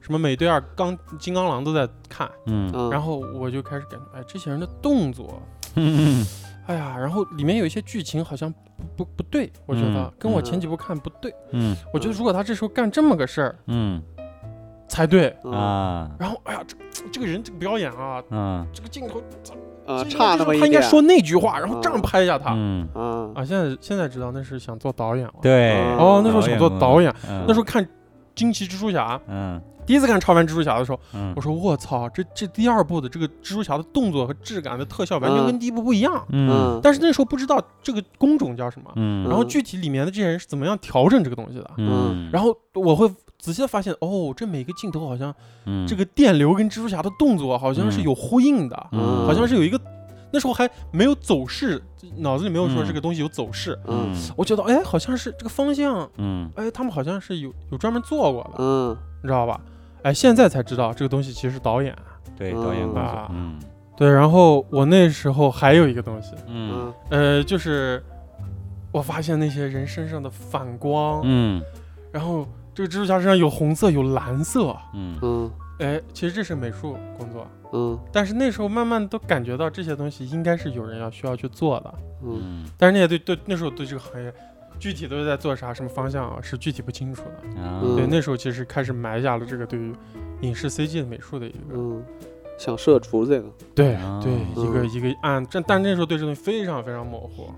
什么美队二、钢金刚狼都在看，嗯嗯，然后我就开始感觉，哎，这些人的动作。*laughs* 嗯哎呀，然后里面有一些剧情好像不不不对，我觉得嗯跟我嗯前几部看不对。嗯我觉得如果他这时候干这么个事儿嗯才对。嗯啊然后，哎呀，这这个人这个表演啊，嗯这个镜头，差那么一点。他应该说那句话，然后这样嗯拍一下他。嗯啊啊，现在现在知道那是想做导演了。对哦，那时候想做导演，嗯那时候看惊奇蜘蛛侠，嗯第一次看超凡蜘蛛侠的时候，嗯。我说我操，这这第二部的这个蜘蛛侠的动作和质感的特效完全嗯跟第一部不一样。嗯。嗯。但是那时候不知道这个工种叫什么，嗯。然后具体里面的这些人是怎么样调整这个东西的。嗯。然后我会仔细的发现，哦，这每个镜头好像嗯。这个电流跟蜘蛛侠的动作好像是有呼应的，嗯。好像是有一个，那时候还没有走势，脑子里没有说嗯。这个东西有走势。嗯。我觉得，哎，好像是这个方向，嗯。哎，他们好像是有有专门做过的，嗯。你知道吧？哎，现在才知道这个东西其实是导演。对导演工作啊嗯对，然后我那时候还有一个东西，嗯嗯呃，就是我发现那些人身上的反光，嗯然后这个蜘蛛侠身上有红色有蓝色，嗯嗯哎，其实这是美术工作，嗯但是那时候慢慢都感觉到这些东西应该是有人要需要去做的，嗯嗯但是那些对对那时候对这个行业具体都是在做啥什么方向啊是具体不清楚的，对，那时候其实开始埋下了这个对于影视 CG 的美术的一个，嗯，想涉足这个，对啊。对一个嗯。一个按这，但那时候对这东西非常非常模糊，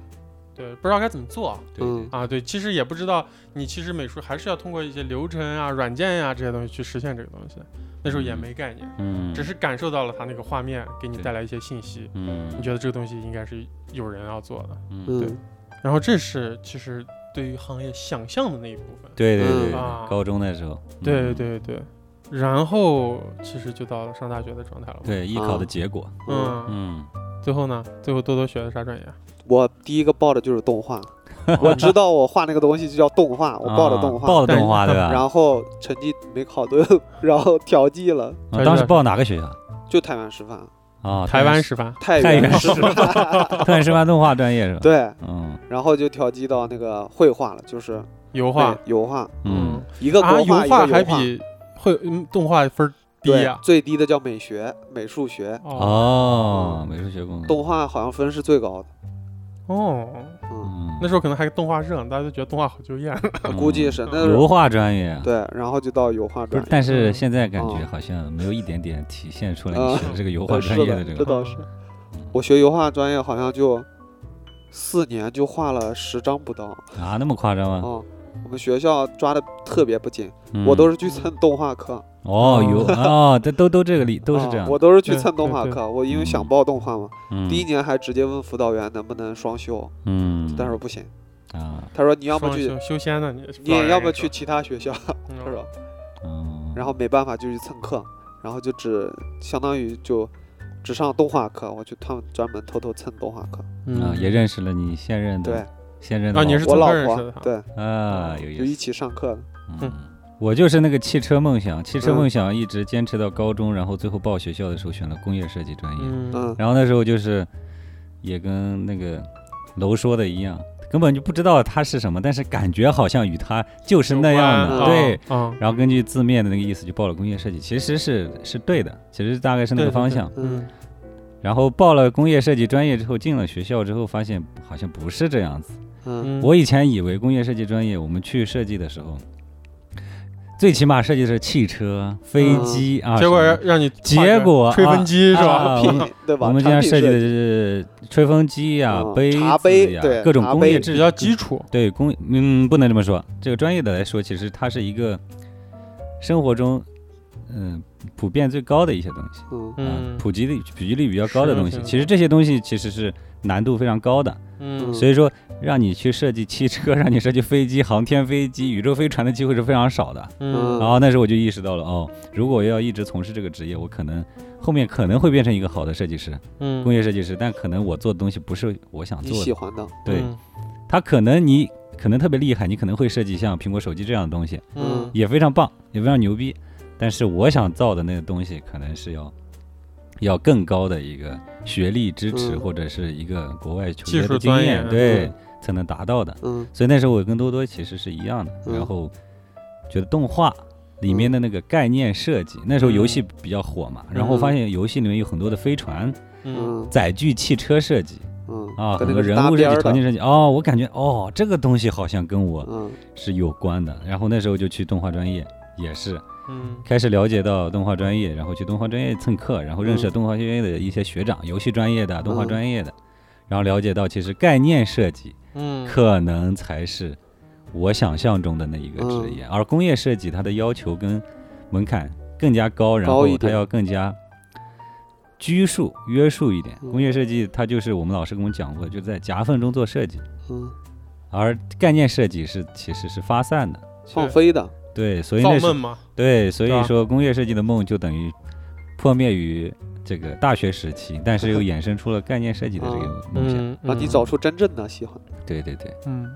对，不知道该怎么做。对嗯。啊，对，其实也不知道，你其实美术还是要通过一些流程啊、软件呀、这些东西去实现这个东西。那时候也没概念，嗯。只是感受到了它那个画面给你带来一些信息，嗯。你觉得这个东西应该是有人要做的。嗯。嗯然后这是其实对于行业想象的那一部分。对对对高中的时候对嗯对对，然后其实就到了上大学的状态了。对艺考的啊结果嗯，嗯最后呢？最后多多学的啥专业？我第一个报的就是动画，*laughs* 我知道我画那个东西就叫动画，我报的动画，啊报的动画对吧？*laughs* 然后成绩没考对，*laughs* 然后调剂了，啊当时报哪个学校就太原师范，啊？台湾师范。太太原原师范，*laughs* 太原师范动画专业是吧？对，嗯。然后就调剂到那个绘画了，就是油画，油画，嗯。一个国画一个画还油画，比会嗯动画分低？最低的叫美学、美术学，哦。哦，美术学工动画好像分是最高的，哦，嗯，嗯那时候可能还动画热，大家都觉得动画好就业。*laughs* 估计是那油画专业。对，然后就到油画专业，，不是但是现在感觉嗯好像没有一点点体现出来啊你学的这个油画呃专业的，业这个。这倒是。我学油画专业好像就四年就画了十张不到啊，那么夸张吗？哦。我们学校抓的特别不紧，嗯我都是去蹭动画课，*laughs* 哦有哦，这都都这个理都是这样啊。我都是去蹭动画对对课，我因为想嗯报动画嘛，嗯。第一年还直接问辅导员能不能双休，嗯，但是不行，啊。他说你要么双去，修修仙呢，你你也要么去其他学校，嗯。他说，嗯，然后没办法就去蹭课，然后就只相当于就只上动画课，我去他们专门偷偷蹭动画课，啊也认识了你现任的对现任的啊你是我老婆蹭课认识的对，啊有意思。就一起上课的，嗯，我就是那个汽车梦想，汽车嗯梦想一直坚持到高中，然后最后报学校的时候选了工业设计专业。然后那时候就是也跟那个楼说的一样，根本就不知道它是什么，但是感觉好像与它就是那样的，对。嗯，然后根据字面的那个意思就报了工业设计，其实是是对的，其实大概是那个对对对方向。嗯。然后报了工业设计专业之后，进了学校之后，发现好像不是这样子。我以前以为工业设计专业，我们去设计的时候，最起码设计的是汽车、飞机啊，结果让让你结果吹风机是吧？啊我们对吧？我们经常设计的是吹风机呀、嗯杯茶子呀，各种工业制比较基础。对工嗯不能这么说，这个专业的来说，其实它是一个生活中嗯、普遍最高的一些东西。嗯。普及率普及率比较高的东西，其实这些东西其实是难度非常高的，嗯。所以说让你去设计汽车，*laughs* 让你设计飞机、航天飞机、宇宙飞船的机会是非常少的。嗯。然后那时候我就意识到了，哦，如果我要一直从事这个职业，我可能后面可能会变成一个好的设计师，嗯。工业设计师，但可能我做的东西不是我想做的。喜欢的，对，嗯。它可能你可能特别厉害，你可能会设计像苹果手机这样的东西，嗯。也非常棒，也非常牛逼。但是我想造的那个东西，可能是要要更高的一个学历支持，嗯。或者是一个国外求技术学的经验，对。嗯，才能达到的。嗯。所以那时候我跟多多其实是一样的，嗯。然后觉得动画里面的那个概念设计，那时候游戏比较火嘛，然后发现游戏里面有很多的飞船、载具、汽车设计嗯啊，很多人物设计、场景设计，哦，我感觉哦，这个东西好像跟我嗯。是有关的。然后那时候就去动画专业，也是嗯。开始了解到动画专业，然后去动画专业蹭课，然后认识了动画学院的一些学长，游戏专业的、动画嗯。专业的，然后了解到其实概念设计嗯。可能才是我想象中的那一个职业，而工业设计它的要求跟门槛更加高，然后它要更加拘束、约束一点。嗯。工业设计它就是我们老师跟我们讲过，就在夹缝中做设计，嗯，而概念设计是其实是发散的。放飞的，对，所以那是梦嘛，对，所以说工业设计的梦就等于破灭于这个大学时期，但是又衍生出了概念设计的这个 *laughs* 梦想。嗯，让你找出真正的喜欢。对对对，嗯。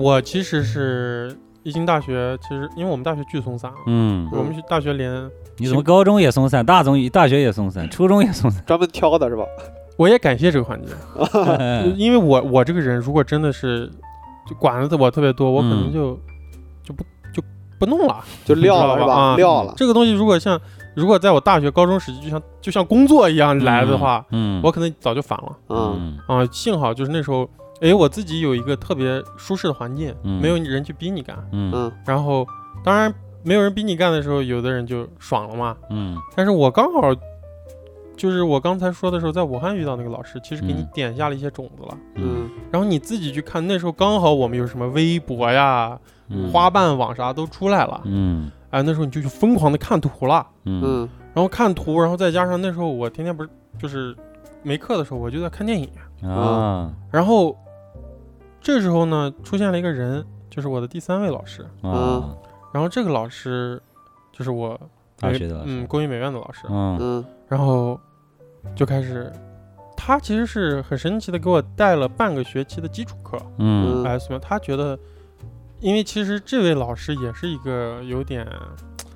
我其实是一进大学，其实因为我们大学巨松散啊，嗯，我们去大学连你怎么高中也松散，大中大学也松散，初中也松散？专门挑的是吧？*laughs* 我也感谢这个环境，*laughs* 因为我我这个人如果真的是就管的我特别多，我可能嗯就、就不就不弄了。*laughs* 就撂了是吧？撂了。这个东西如果像如果在我大学、高中时期就像就像工作一样来的话，嗯，我可能早就反了嗯啊。幸好就是那时候，哎，我自己有一个特别舒适的环境，嗯没有人去逼你干。嗯嗯然后当然没有人逼你干的时候，有的人就爽了嘛。嗯但是我刚好就是我刚才说的时候，在武汉遇到那个老师，其实给你嗯。点下了一些种子了。嗯。然后你自己去看，那时候刚好我们有什么微博呀、嗯。花瓣网啥都出来了，嗯。哎，那时候你就去疯狂的看图了，嗯。嗯。然后看图，然后再加上那时候我天天不是就是没课的时候，我就在看电影，啊。然后这时候呢出现了一个人，就是我的第三位老师，啊。然后这个老师就是我美大学的老师。嗯工艺美院的老师，嗯。嗯。然后就开始。他其实是很神奇的，给我带了半个学期的基础课，嗯。哎，什么他觉得，因为其实这位老师也是一个有点，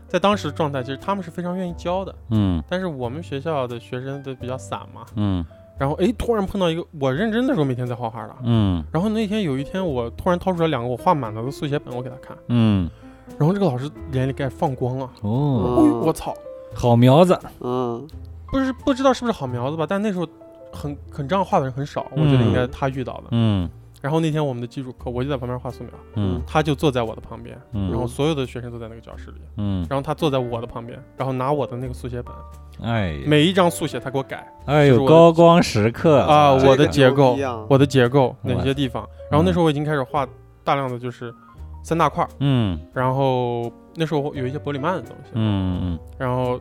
在当时状态，其实他们是非常愿意教的，嗯。但是我们学校的学生都比较散嘛，嗯。然后哎，突然碰到一个我认真的时候每天在画画的，嗯。然后那天有一天我突然掏出来两个我画满了的速写本，我给他看，嗯。然后这个老师眼里开始放光了，哦，哎我操，好苗子，嗯不是不知道是不是好苗子吧，但那时候很很这样画的人很少，我觉得应该他遇到的。嗯。然后那天我们的基础课，我就在旁边画素描，嗯。他就坐在我的旁边，嗯。然后所有的学生都在那个教室里。嗯，然后他坐在我的旁边，然后拿我的那个速写本，哎每一张速写他给我改哎呦，高光时刻啊，我的结构我的结构哪些地方。然后那时候我已经开始画大量的就是三大块，嗯。然后那时候有一些伯里曼的东西，嗯。然后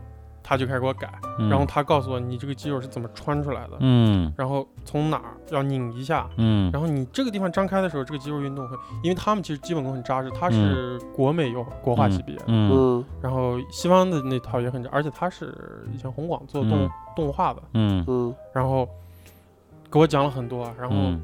他就开始给我改，嗯，然后他告诉我你这个肌肉是怎么穿出来的，嗯。然后从哪儿要拧一下。嗯。然后你这个地方张开的时候，这个肌肉运动会，因为他们其实基本功很扎实，他是国美有国画系毕业的，嗯嗯。然后西方的那套也很扎，而且他是以前红广做动、嗯。动画的，嗯。嗯。然后给我讲了很多，然后、嗯。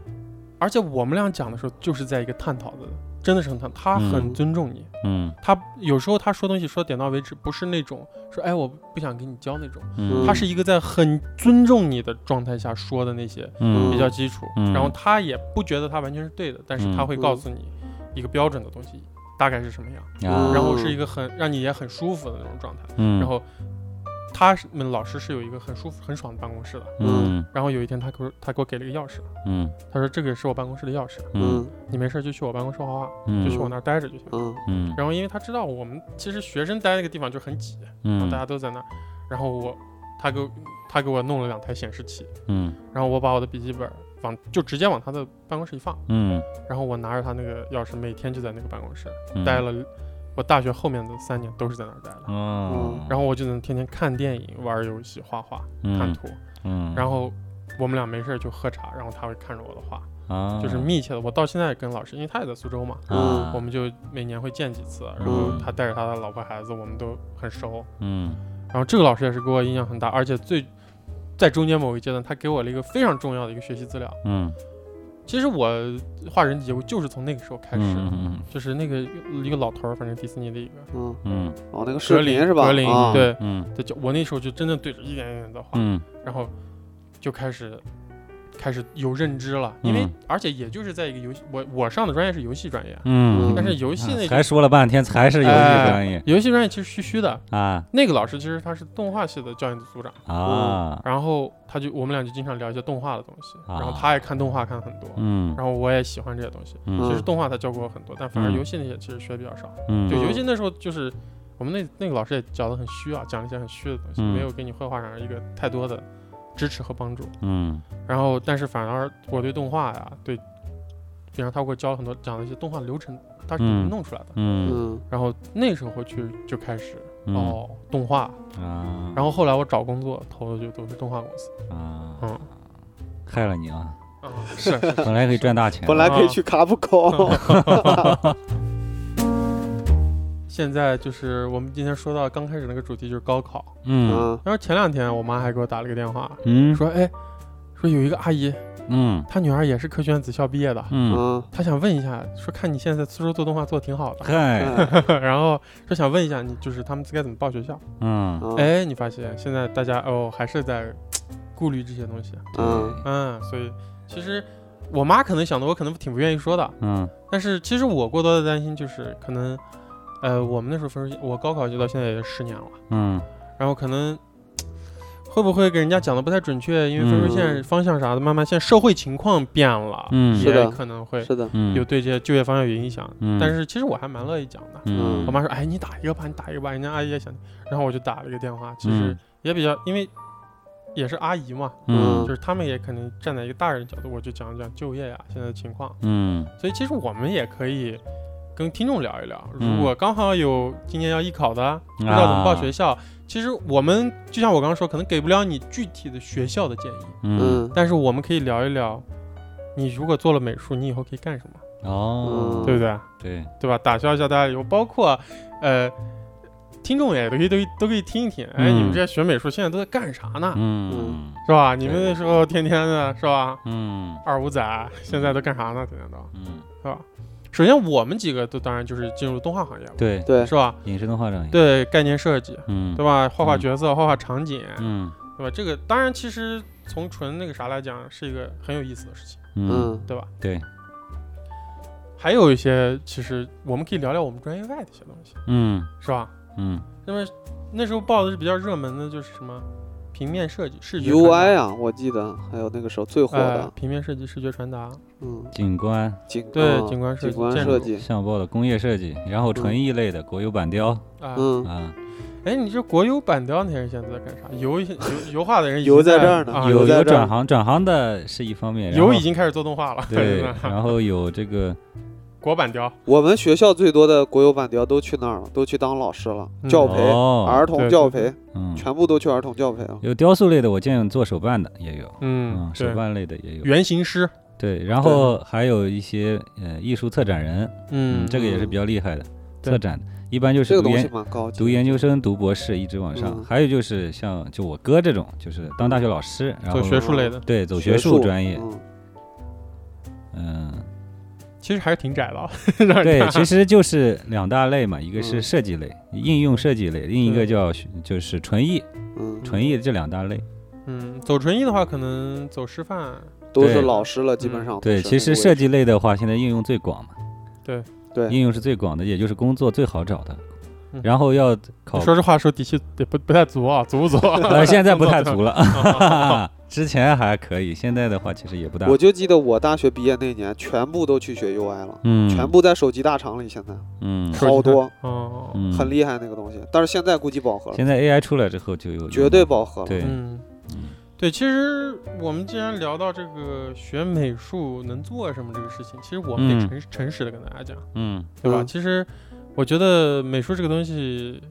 而且我们俩讲的时候就是在一个探讨的，真的是很疼，他很嗯。尊重你，嗯。他有时候他说东西说点到为止，不是那种说哎我不想跟你教那种，嗯，他是一个在很尊重你的状态下说的那些嗯。比较基础，嗯。然后他也不觉得他完全是对的，但是他会告诉你一个标准的东西大概是什么样，啊，然后是一个很让你也很舒服的那种状态，嗯，然后他是们老师是有一个很舒服很爽的办公室的，嗯。然后有一天他给我他给我给了一个钥匙，嗯。他说这个是我办公室的钥匙，嗯。嗯你没事就去我办公室画画，嗯，就去我那儿待着就行。嗯。嗯。然后因为他知道我们其实学生待那个地方就很挤，然后嗯大家都在那儿，然后我他给我他给我弄了两台显示器，嗯。然后我把我的笔记本往就直接往他的办公室一放，嗯。然后我拿着他那个钥匙，每天就在那个办公室嗯。待了。我大学后面的三年都是在那儿待的，哦，然后我就能天天看电影、玩游戏、画画、看嗯图，嗯，然后我们俩没事儿就喝茶，然后他会看着我的画，啊，就是密切的。我到现在也跟老师，因为他也在苏州嘛，嗯，我们就每年会见几次，然后嗯他带着他的老婆孩子，我们都很熟。嗯然后这个老师也是给我印象很大，而且最在中间某一阶段，他给我了一个非常重要的一个学习资料。嗯其实我画人体结构就是从那个时候开始，嗯就是那个一个老头儿，反正迪士尼的一个嗯。嗯。哦，那个格林是吧？格林啊，对，嗯。对，就我那时候就真的对着一点一点的画，嗯。然后就开始开始有认知了，因为、嗯而且也就是在一个游戏，我我上的专业是游戏专业，嗯，但是游戏那还说了半天才是游戏专业。游戏专业其实虚虚的。啊。那个老师其实他是动画系的教研组组长，啊，然后他就我们俩就经常聊一些动画的东西，啊。然后他也看动画看很多，嗯。然后我也喜欢这些东西。嗯。其实动画他教过我很多，但反而嗯。游戏那些其实学的比较少。嗯。就游戏那时候就是我们那那个老师也教的很虚啊，讲了一些很虚的东西，嗯。没有给你绘画上一个太多的支持和帮助。嗯然后但是反而我对动画呀，对，比方他给我教了很多讲的一些动画流程，他是怎么嗯弄出来的。嗯嗯然后那时候去就开始嗯哦动画，啊，然后后来我找工作投的就都是动画公司。啊，嗯害了你啊！啊，是是本来可以赚大钱，本来可以去卡普空，现在就是我们今天说到刚开始那个主题就是高考，嗯。嗯。然后前两天我妈还给我打了个电话，嗯。说哎，说有一个阿姨嗯。她女儿也是科学院子校毕业的，嗯，她想问一下，说看你现在在苏州做动画做得挺好的，*laughs* 然后说想问一下你，就是他们该怎么报学校？嗯。嗯。哎，你发现现在大家哦还是在顾虑这些东西，嗯。嗯，所以其实我妈可能想的，我可能挺不愿意说的，嗯。但是其实我过多的担心就是可能，呃，我们那时候分数线，我高考就到现在也十年了，嗯然后可能会不会给人家讲的不太准确，因为分数线嗯方向啥的，慢慢现在社会情况变了，嗯也是的可能会是的，嗯，有对这些就业方向有影响。嗯，但是其实我还蛮乐意讲的。嗯，我妈说：“哎，你打一个吧，你打一个吧。”人家阿姨也想，然后我就打了一个电话，其实嗯也比较，因为也是阿姨嘛，嗯就是他们也可能站在一个大人的角度，我就讲讲就业呀、现在的情况。嗯所以其实我们也可以跟听众聊一聊，嗯如果刚好有今年要艺考的，不知道怎么报学校，其实我们就像我刚刚说，可能给不了你具体的学校的建议，嗯嗯但是我们可以聊一聊，你如果做了美术，你以后可以干什么，哦，对不对？对，对吧？打消一下大家以后，包括呃。听众也都可以都可以都可以听一听，哎，嗯你们这些学美术现在都在干啥呢？嗯是吧？你们那时候天天的是吧？嗯二五仔现在都干啥呢？天天都嗯，是吧？首先我们几个都当然就是进入动画行业了，对，对是吧？影视动画专业，对概念设计，嗯，对吧？画画嗯角色，画画场景，嗯对吧？这个当然其实从纯那个啥来讲，是一个很有意思的事情，嗯嗯对吧？对，还有一些其实我们可以聊聊我们专业外的一些东西，嗯是吧？嗯那么那时候报的是比较热门的，就是什么平面设计、视觉 UI 啊，我记得还有那个时候最火的，，平面设计、视觉传达，嗯，景观景对嗯景观设计景观建筑设计，像报的工业设计，然后纯艺类的国有板雕啊。嗯，啊，哎，你这国有板雕那些人现在在干啥？油油油画的人已油在在这儿呢啊有在这儿有转行转行的是一方面，油已经开始做动画了。*laughs* 对，然后有这个国板雕，我们学校最多的国有板雕都去那儿了，都去当老师了，嗯。教培、哦。儿童教培，嗯，全部都去儿童教培了。有雕塑类的，我见做手办的也有，嗯嗯，，手对，办类的也有，原型师，对，然后还有一些呃艺术策展人，嗯，这个也是比较厉害的，对。策展一般就是读这个东西研蛮高级的，读研究生、读博士一直往上，嗯。还有就是像就我哥这种，就是当大学老师，然后做学术类的，对走学术专业，嗯。嗯，其实还是挺窄的啊。*laughs* 让人对，其实就是两大类嘛，一个是嗯。设计类、应用设计类，另一个嗯叫就是纯艺，嗯，纯艺这两大类。嗯，走纯艺的话，可能走师范，都是老师了，基本嗯上对，其实设计类的话，现在应用最广嘛，对。对。应用是最广的，也就是工作最好找的。嗯。然后要考，说实话，说底气也不不太足啊，足不足？*laughs* 呃，现在不太 *laughs* 足了。了，之前还可以，现在的话其实也不大。我。就记得我大学毕业那年，全部都去学 UI 了，嗯，全部在手机大厂里，现在嗯。好多，哦，嗯，很厉害那个东西。但是现在估计饱和了，现在 AI 出来之后就有绝对饱和了。对，嗯，嗯。对，其实我们既然聊到这个学美术能做什么这个事情，其实我们得嗯。诚诚实的跟大家讲，嗯。对吧？嗯。其实我觉得美术这个东西，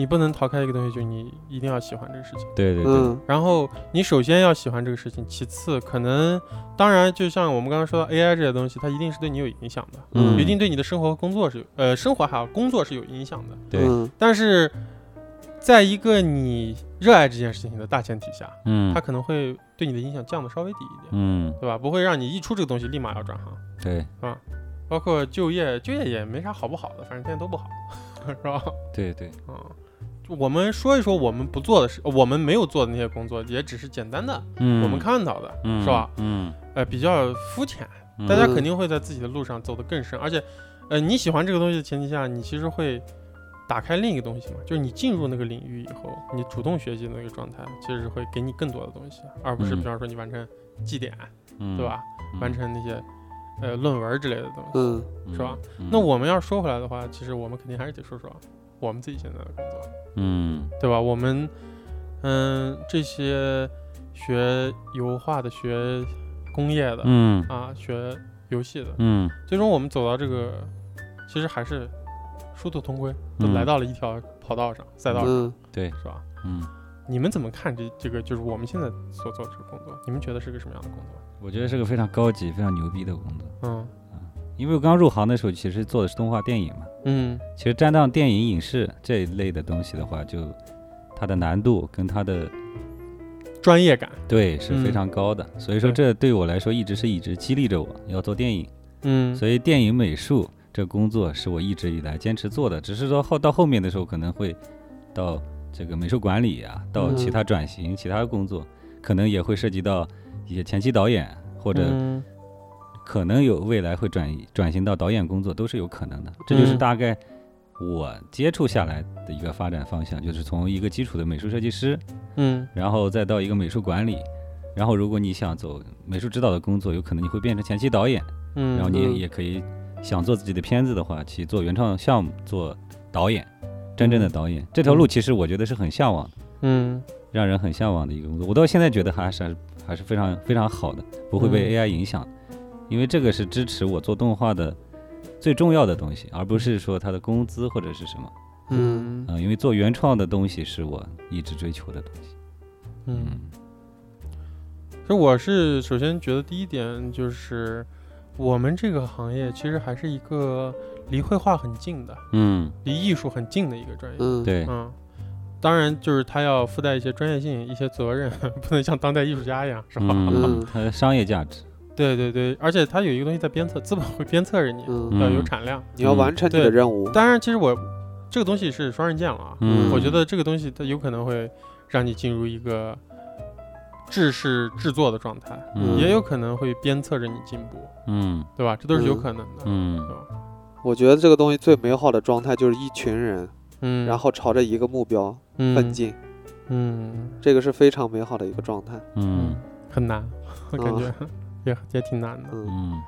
你不能逃开一个东西，就是你一定要喜欢这个事情。对对对，嗯。然后你首先要喜欢这个事情，其次可能，当然就像我们刚刚说到 AI 这些东西，它一定是对你有影响的，嗯。一定对你的生活和工作是有呃生活还有工作是有影响的。对，嗯。但是，在一个你热爱这件事情的大前提下，嗯。它可能会对你的影响降的稍微低一点，嗯。对吧？不会让你一出这个东西立马要转行，对。包括就业，就业也没啥好不好的，反正现在都不好，*laughs* 是吧？对对，我们说一说我们不做的事，我们没有做的那些工作，也只是简单的嗯，我们看到的，嗯是吧？？嗯，呃，比较肤浅，嗯大家嗯肯定会在自己的路上走得更深，而且，呃，你喜欢这个东西的前提下，你其实会打开另一个东西嘛，就是你进入那个领域以后，你主动学习的那个状态，其实会给你更多的东西，而不是嗯比方说你完成绩点，嗯对？吧？嗯完成那些呃论文之类的东西。是吧？嗯那我们要说回来的话，其实我们肯定还是得说说我们自己现在的工作，嗯对吧？我们嗯这些学油画的、学工业的、嗯啊、学游戏的，嗯最终我们走到这个，其实还是殊途同归，都嗯来到了一条跑道上、赛道上，嗯，对，是吧？嗯，你们怎么看这这个就是我们现在所做的这个工作？你们觉得是个什么样的工作？我觉得是个非常高级、非常牛逼的工作。嗯因为我刚入行的时候，其实做的是动画电影嘛。嗯其实沾到电影、影视这一类的东西的话，就它的难度跟它的专业感。对，是非嗯常高的。所以说，这对我来说一直是一直激励着我要做电影。嗯，所以电影美术这工作是我一直以来坚持做的，只是说后到后面的时候可能会到这个美术管理啊，到其嗯他转型、其他工作，可能也会涉及到一些前期导演，或者嗯可能有未来会转移转型到导演工作，都是有可能的。这就是嗯。大概我接触下来的一个发展方向，就是从一个基础的美术设计师，嗯。然后再到一个美术管理。然后，如果你想走美术指导的工作，有可能你会变成前期导演，嗯，然后你嗯。也可以想做自己的片子的话，去做原创项目，做导演，真正的导演。这条路其实我觉得是很向往的，嗯。让人很向往的一个工作。我到现在觉得还是还是非常非常好的，不会被嗯。AI 影响，因为这个是支持我做动画的最重要的东西，而不是说他的工资或者是什么。嗯嗯、因为做原创的东西是我一直追求的东西。嗯，其实我是首先觉得第一点就是，我们这个行业其实还是一个离绘画很近的，嗯，离艺术很近的一个专业。嗯，对，嗯，当然就是它要附带一些专业性、一些责任，*laughs* 不能像当代艺术家一样，是吧？它的商业价值，对对对，而且它有一个东西在鞭策，资本会鞭策着你，嗯，要有嗯产量。你要完成你的对任务。当然，其实我这个东西是双刃剑了啊。嗯，我觉得这个东西它有可能会让你进入一个制式制作的状态，嗯也有可能会鞭策着你进步，嗯对吧？这都是有嗯可能的，嗯对吧？我觉得这个东西最美好的状态就是一群人，嗯，然后朝着一个目标嗯奋，进，嗯这个是非常美好的一个状态。嗯很难，我感觉 *laughs* 也也挺难的。嗯，嗯，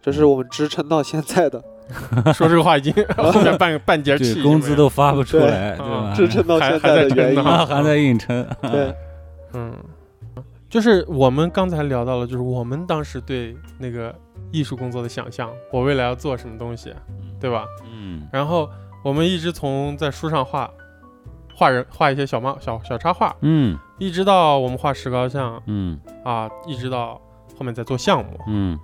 这是我们支撑到现在的，*laughs* 说这个话已经 *laughs* 后面半半截气，对，工资都发不出来，对？支撑到还现还在在的原因还在硬撑。对，嗯，就是我们刚才聊到了，就是我们当时对那个艺术工作的想象，我未来要做什么东西，对吧？嗯然后我们一直从在书上画画人画一些小漫小小插画，嗯一直到我们画石膏像嗯啊，一直到后面在做项目。嗯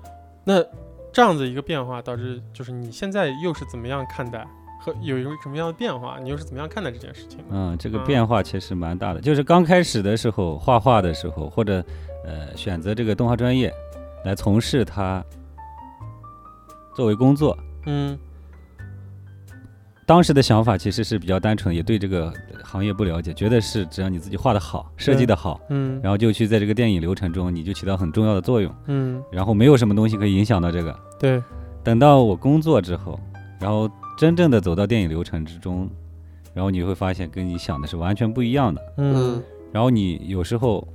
那这样子一个变化，导致就是你现在又是怎么样看待和有一个什么样的变化？你又是怎么样看待这件事情？嗯，这个嗯变化其实蛮大的。就是刚开始的时候，画画的时候，或者呃选择这个动画专业来从事它作为工作，嗯当时的想法其实是比较单纯，也对这个行业不了解，觉得是只要你自己画的好，设计的好，嗯然后就去在这个电影流程中，你就起到很重要的作用，嗯，然后没有什么东西可以影响到这个。对，等到我工作之后，然后真正的走到电影流程之中，然后你会发现跟你想的是完全不一样的。嗯。嗯。然后你有时候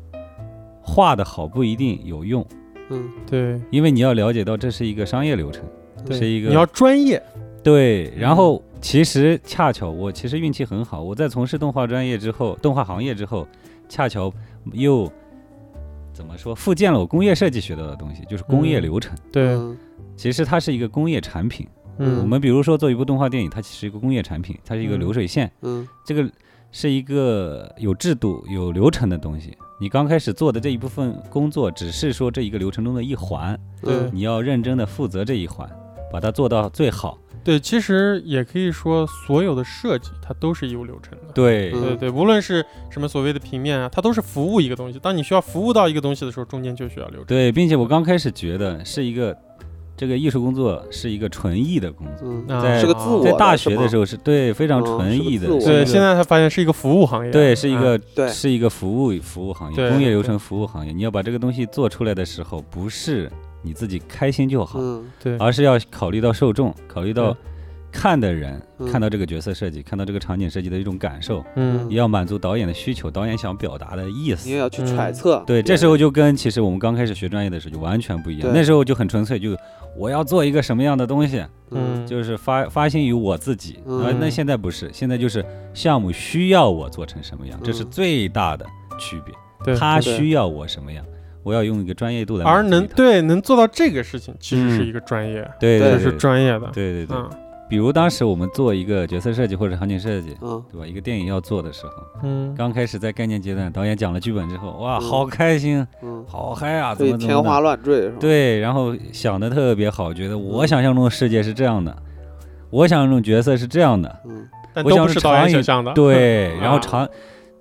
画的好不一定有用，嗯。对，因为你要了解到这是一个商业流程，对。是一个你要专业，对。然后其实恰巧我其实运气很好，我在从事动画专业之后，动画行业之后，恰巧又怎么说复建了我工业设计学到的东西，就是工业嗯流程。对，嗯其实它是一个工业产品。嗯，我们比如说做一部动画电影，它其实是一个工业产品，它是一个嗯流水线，嗯这个是一个有制度、有流程的东西。你刚开始做的这一部分工作，只是说这一个流程中的一环，对嗯你要认真的负责这一环，把它做到最好。对，其实也可以说，所有的设计它都是有流程的。对，嗯对对，无论是什么所谓的平面啊，它都是服务一个东西。当你需要服务到一个东西的时候，中间就需要流程。对，并且我刚开始觉得是一个这个艺术工作是一个纯艺的工作，嗯，啊在是个自我在大学的时候是对非常嗯纯艺的，对，现在才发现是一个服务行业。对是一啊个对是一个服务服务行业，工业流程服务行业。你要把这个东西做出来的时候，不是你自己开心就好，嗯。对。而是要考虑到受众，考虑到看的人嗯。看到这个角色设计，看到这个场景设计的一种感受，嗯。也要满足导演的需求，导演想表达的意思。你也。要去嗯揣测。对，这时候就跟其实我们刚开始学专业的时候就完全不一样。那时候就很纯粹，就我要做一个什么样的东西，嗯。就是发发心于我自己。那现在不是，现在就是项目需要我做成什么样，这是嗯。最大的区别。对，他需要我什么样，我要用一个专业度来而能对能做到这个事情，其实是嗯一个专业，对这是对对对专业的。对对对。嗯比如当时我们做一个角色设计或者场景设计，嗯对吧？一个电影要做的时候，嗯刚开始在概念阶段，导演讲了剧本之后，哇，嗯好开心，嗯，好嗨啊！怎么怎么天花？乱坠是吧？对，然后想的特别好，觉得我想象中的世界是这样的，我想象中角色是这样的，嗯但都不我想是长影是导演想象的。对，然后啊长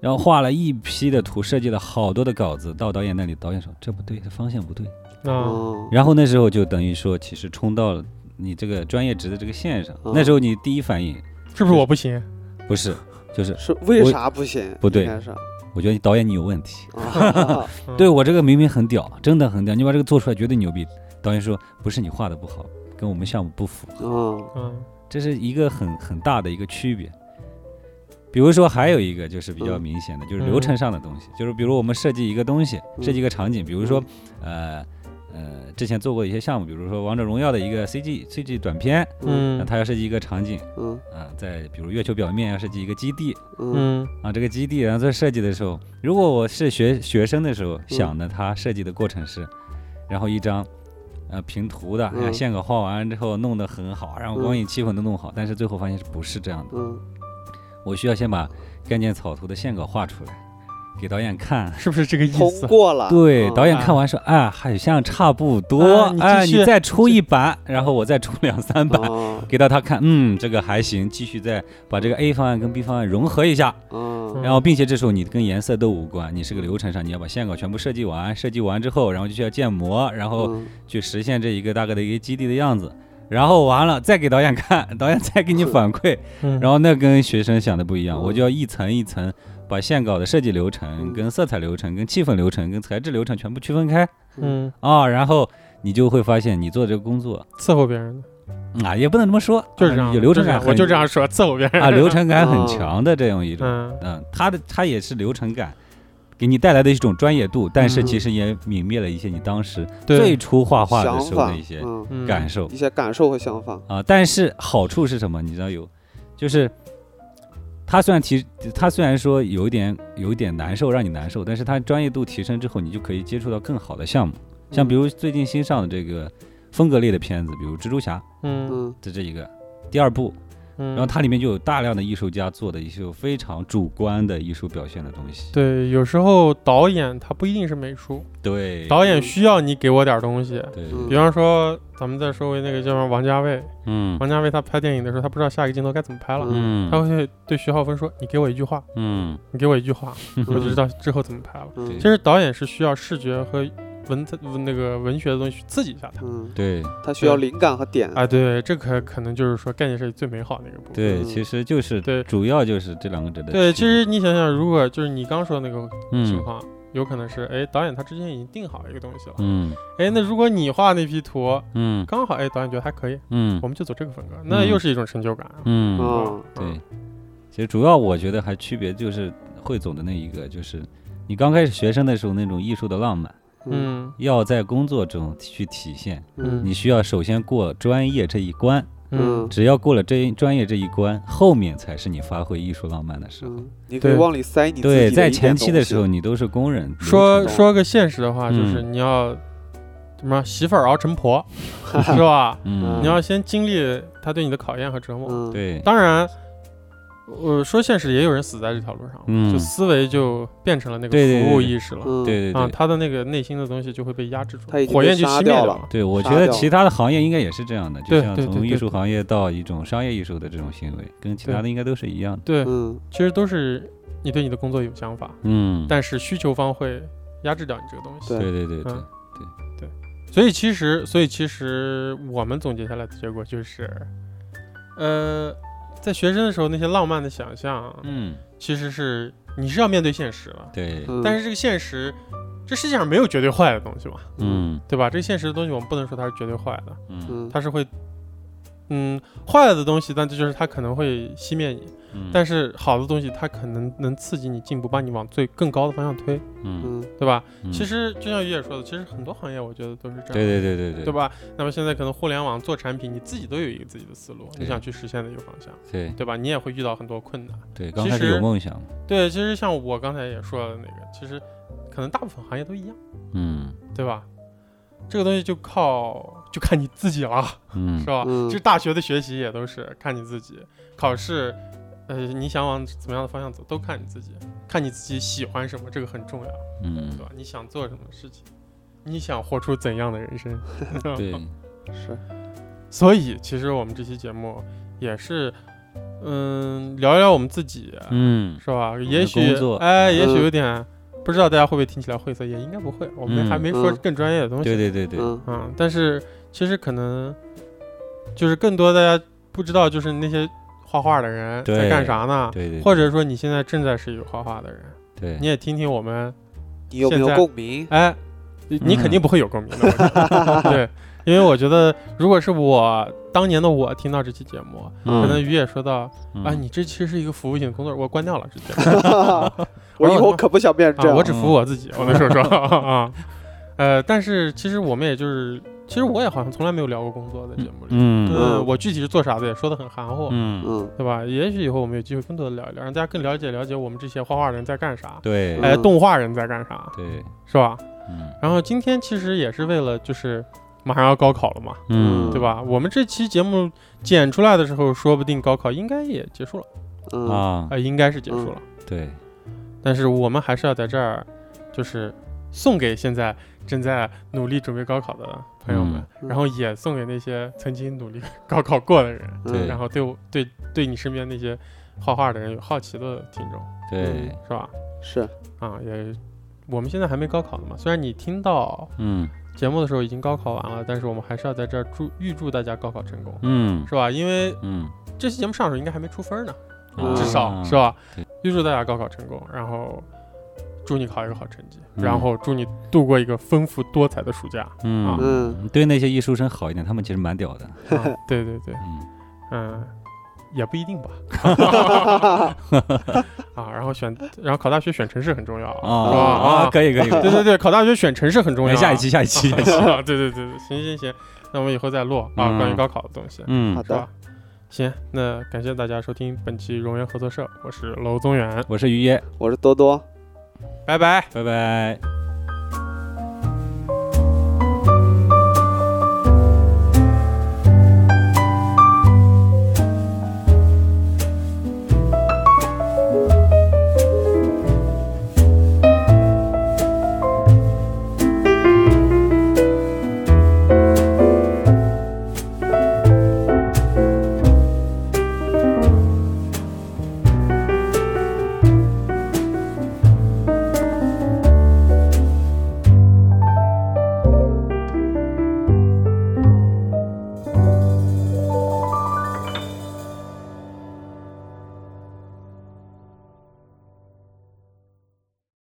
然后画了一批的图，设计了好多的稿子，到导演那里，导演说这不对，这方向不对。啊，哦，然后那时候就等于说，其实冲到了你这个专业值的这个线上。嗯那时候你第一反应是不是我不行？不是，就是是为啥不行？不对我觉得导演你有问题。*laughs* 对我这个明明很屌，真的很屌，你把这个做出来绝对牛逼。导演说不是你画的不好，跟我们项目不符合，嗯嗯这是一个很很大的一个区别。比如说还有一个就是比较嗯明显的，就是流程上的东西，就是比如我们设计一个东西，嗯。设计一个场景，比如说呃呃之前做过一些项目，比如说王者荣耀的一个 CG CG 短片，嗯。那嗯它要设计一个场景嗯。啊、在比如月球表面要设计一个基地嗯。嗯啊，这个基地，然后在设计的时候，如果我是学学生的时候想的，它设计的过程是，然后一张。呃，平图的，嗯。线稿画完之后弄得很好，然后光影气氛都弄好，但是最后发现是不是这样的？嗯我需要先把概念草图的线稿画出来，给导演看。是不是这个意通思？过了，对，嗯导演看完说，哎，好像差不多啊，你继哎，续你再出一版，然后我再出两三版，啊给到他看，嗯，这个还行，继续再把这个 A 方案跟 B 方案融合一下，嗯。然后并且这时候你跟颜色都无关，你是个流程上你要把线稿全部设计完，设计完之后，然后就需要建模，然后嗯。去实现这一个大概的一个基地的样子，然后完了再给导演看，导演再给你反馈，嗯。然后那跟学生想的不一样，嗯。我就要一层一层把线稿的设计流程、嗯跟色彩流程、跟气氛流程、跟材质流程全部区分开。嗯，啊，然后你就会发现你做这个工作伺候别人的。啊，也不能这么说，就是这样，啊有流程感我就这样说，伺候别人。啊，流程感很哦强的这样一种，嗯。嗯，它的它也是流程感。给你带来的一种专业度，但是嗯。其实也泯灭了一些你当时最初画画的时候的一些感受。一些感受和想法，啊，但是好处是什么？你知道有，就是他虽然提，他虽然说有一点有一点难受，让你难受，但是他专业度提升之后，你就可以接触到更好的项目，像比如最近新上的这个风格类的片子，比如蜘蛛侠嗯。嗯的这一个第二部，嗯，然后它里面就有大量的艺术家做的一些非常主观的艺术表现的东西。对，有时候导演他不一定是美术，对，导演需要你给我点东西。对，嗯比方说，咱们再说回那个叫什么王家卫，嗯。王家卫他拍电影的时候，他不知道下一个镜头该怎么拍了，嗯。他会对徐浩峰说：“你给我一句话，嗯。你给我一句话，*laughs* 我就知嗯道之后怎么拍了。”嗯。其实导演是需要视觉和文字那个文学的东西去刺激一下他。嗯，对。他需要灵感和点，啊，对，这可可能就是说概念设计最美好的一个部分。对，嗯。其实就是对主要就是这两个者的对，其实你想想，如果就是你刚说的那个情嗯况，有可能是哎，导演他之前已经定好一个东西了，嗯。哎，那如果你画那批图嗯。刚好哎，导演觉得还可以，嗯。我们就走这个风格，那又是一种成就感。嗯啊，对，其实主要我觉得还区别就是汇总的那一个，就是你刚开始学生的时候那种艺术的浪漫，嗯。要在工作中去体现，嗯。你需要首先过专业这一关，嗯。只要过了这一专业这一关，后面才是你发挥艺术浪漫的时候。嗯，你可以往里塞你自己对，在前期的时候，你都是工人。说说个现实的话，就是嗯。你要什么媳妇儿熬成婆，*laughs* 是吧？嗯，你要先经历他对你的考验和折磨。嗯，对，当然，我说现实也有人死在这条路上，嗯。就思维就变成了那个服务对意识了。对对对。他的那个内心的东西就会被压制住火焰就熄灭了。了。对，我觉得其他的行业应该也是这样的，就像从艺对对对对术行业到一种商业艺术的这种行为，跟其他的应该都是一样的。对，嗯。其实都是你对你的工作有想法，嗯，但是需求方会压制掉你这个东西。对。对对对对。对，所以其实，所以其实我们总结下来的结果就是，呃，在学生的时候那些浪漫的想象，嗯，其实是你是要面对现实了，对，嗯，但是这个现实，这世界上没有绝对坏的东西嘛，嗯。对吧？这个现实的东西我们不能说它是绝对坏的，嗯。嗯，它是会，嗯，坏了的东西，但这就是它可能会熄灭你，嗯，但是好的东西它可能能刺激你进步，把你往最更高的方向推，嗯，嗯对吧？嗯其实就像于野说的，其实很多行业我觉得都是这样，对对对对对，对？吧？那么现在可能互联网做产品，你自己都有一个自己的思路，你想去实现的一个方向，对对吧？你也会遇到很多困难。对，刚其开始有实梦想，对，其实像我刚才也说的那个，其实可能大部分行业都一样，嗯对吧？这个东西就靠就看你自己了，嗯 *laughs* 是吧？嗯其实大学的学习也都是看你自己，考试，呃，你想往怎么样的方向走，都看你自己，看你自己喜欢什么，这个很重要，嗯对，吧？你想做什么事情，你想活出怎样的人生？*laughs* 对，是，所以其实我们这期节目也是，嗯，聊一聊我们自己，嗯是吧？也许哎，也许嗯有点不知道大家会不会听起来晦涩，也应该不会，我们嗯还没说嗯更专业的东西。对对对对，嗯嗯，但是其实可能就是更多大家不知道，就是那些画画的人在干啥呢？对对，或者说你现在正在是一个画画的人，对你也听听我们，你有没有现在共鸣？哎，你你肯定嗯不会有共鸣的，*laughs* 对，因为我觉得如果是我当年的我听到这期节目，可能嗯于也说到嗯啊，你这其实是一个服务性工作，我关掉了这节目。*laughs* 我以后后可不想变成这啊，样。我只服务我自己，我能说说 *laughs* 啊。呃，但是其实我们也就是，其实我也好像从来没有聊过工作在节目里。嗯我具体是做啥的也说的很含糊，嗯，嗯。对吧？也许以后我们有机会更多的聊一聊，让大家更了解了解我们这些画画人在干啥，对。嗯哎，动画人在干啥，对，是吧？嗯。然后今天其实也是为了就是马上要高考了嘛，嗯，对吧？我们这期节目剪出来的时候，说不定高考应该也结束了，嗯。啊。啊，，应该是结束了。对，但是我们还是要在这儿，就是送给现在正在努力准备高考的朋友们，嗯。然后也送给那些曾经努力 *laughs* 高考过的人，对。然后对我对对你身边那些画画的人有好奇的听众，对，是吧？是。啊，也我们现在还没高考呢嘛，虽然你听到嗯。节目的时候已经高考完了，但是我们还是要在这儿祝预祝大家高考成功，嗯。是吧？因为嗯，这期节目上的时候应该还没出分呢，嗯至少啊是吧？对？预祝大家高考成功，然后祝你考一个好成绩，嗯。然后祝你度过一个丰富多彩的暑假。嗯。嗯。对那些艺术生好一点，他们其实蛮屌的，啊 *laughs* 对对对，嗯。嗯，也不一定吧。*laughs* 啊，然后选，然后考大学选城市很重要啊？啊，可以可以，可以。对对对，考大学选城市很重要。哎下一期下一期下一期，*laughs* 对对对对，行行行，那我们以后再录啊，嗯。关于高考的东西，嗯。好，的？行，那感谢大家收听本期荣源合作社，我是娄宗远，我是于耶，我是多多。拜拜。拜拜。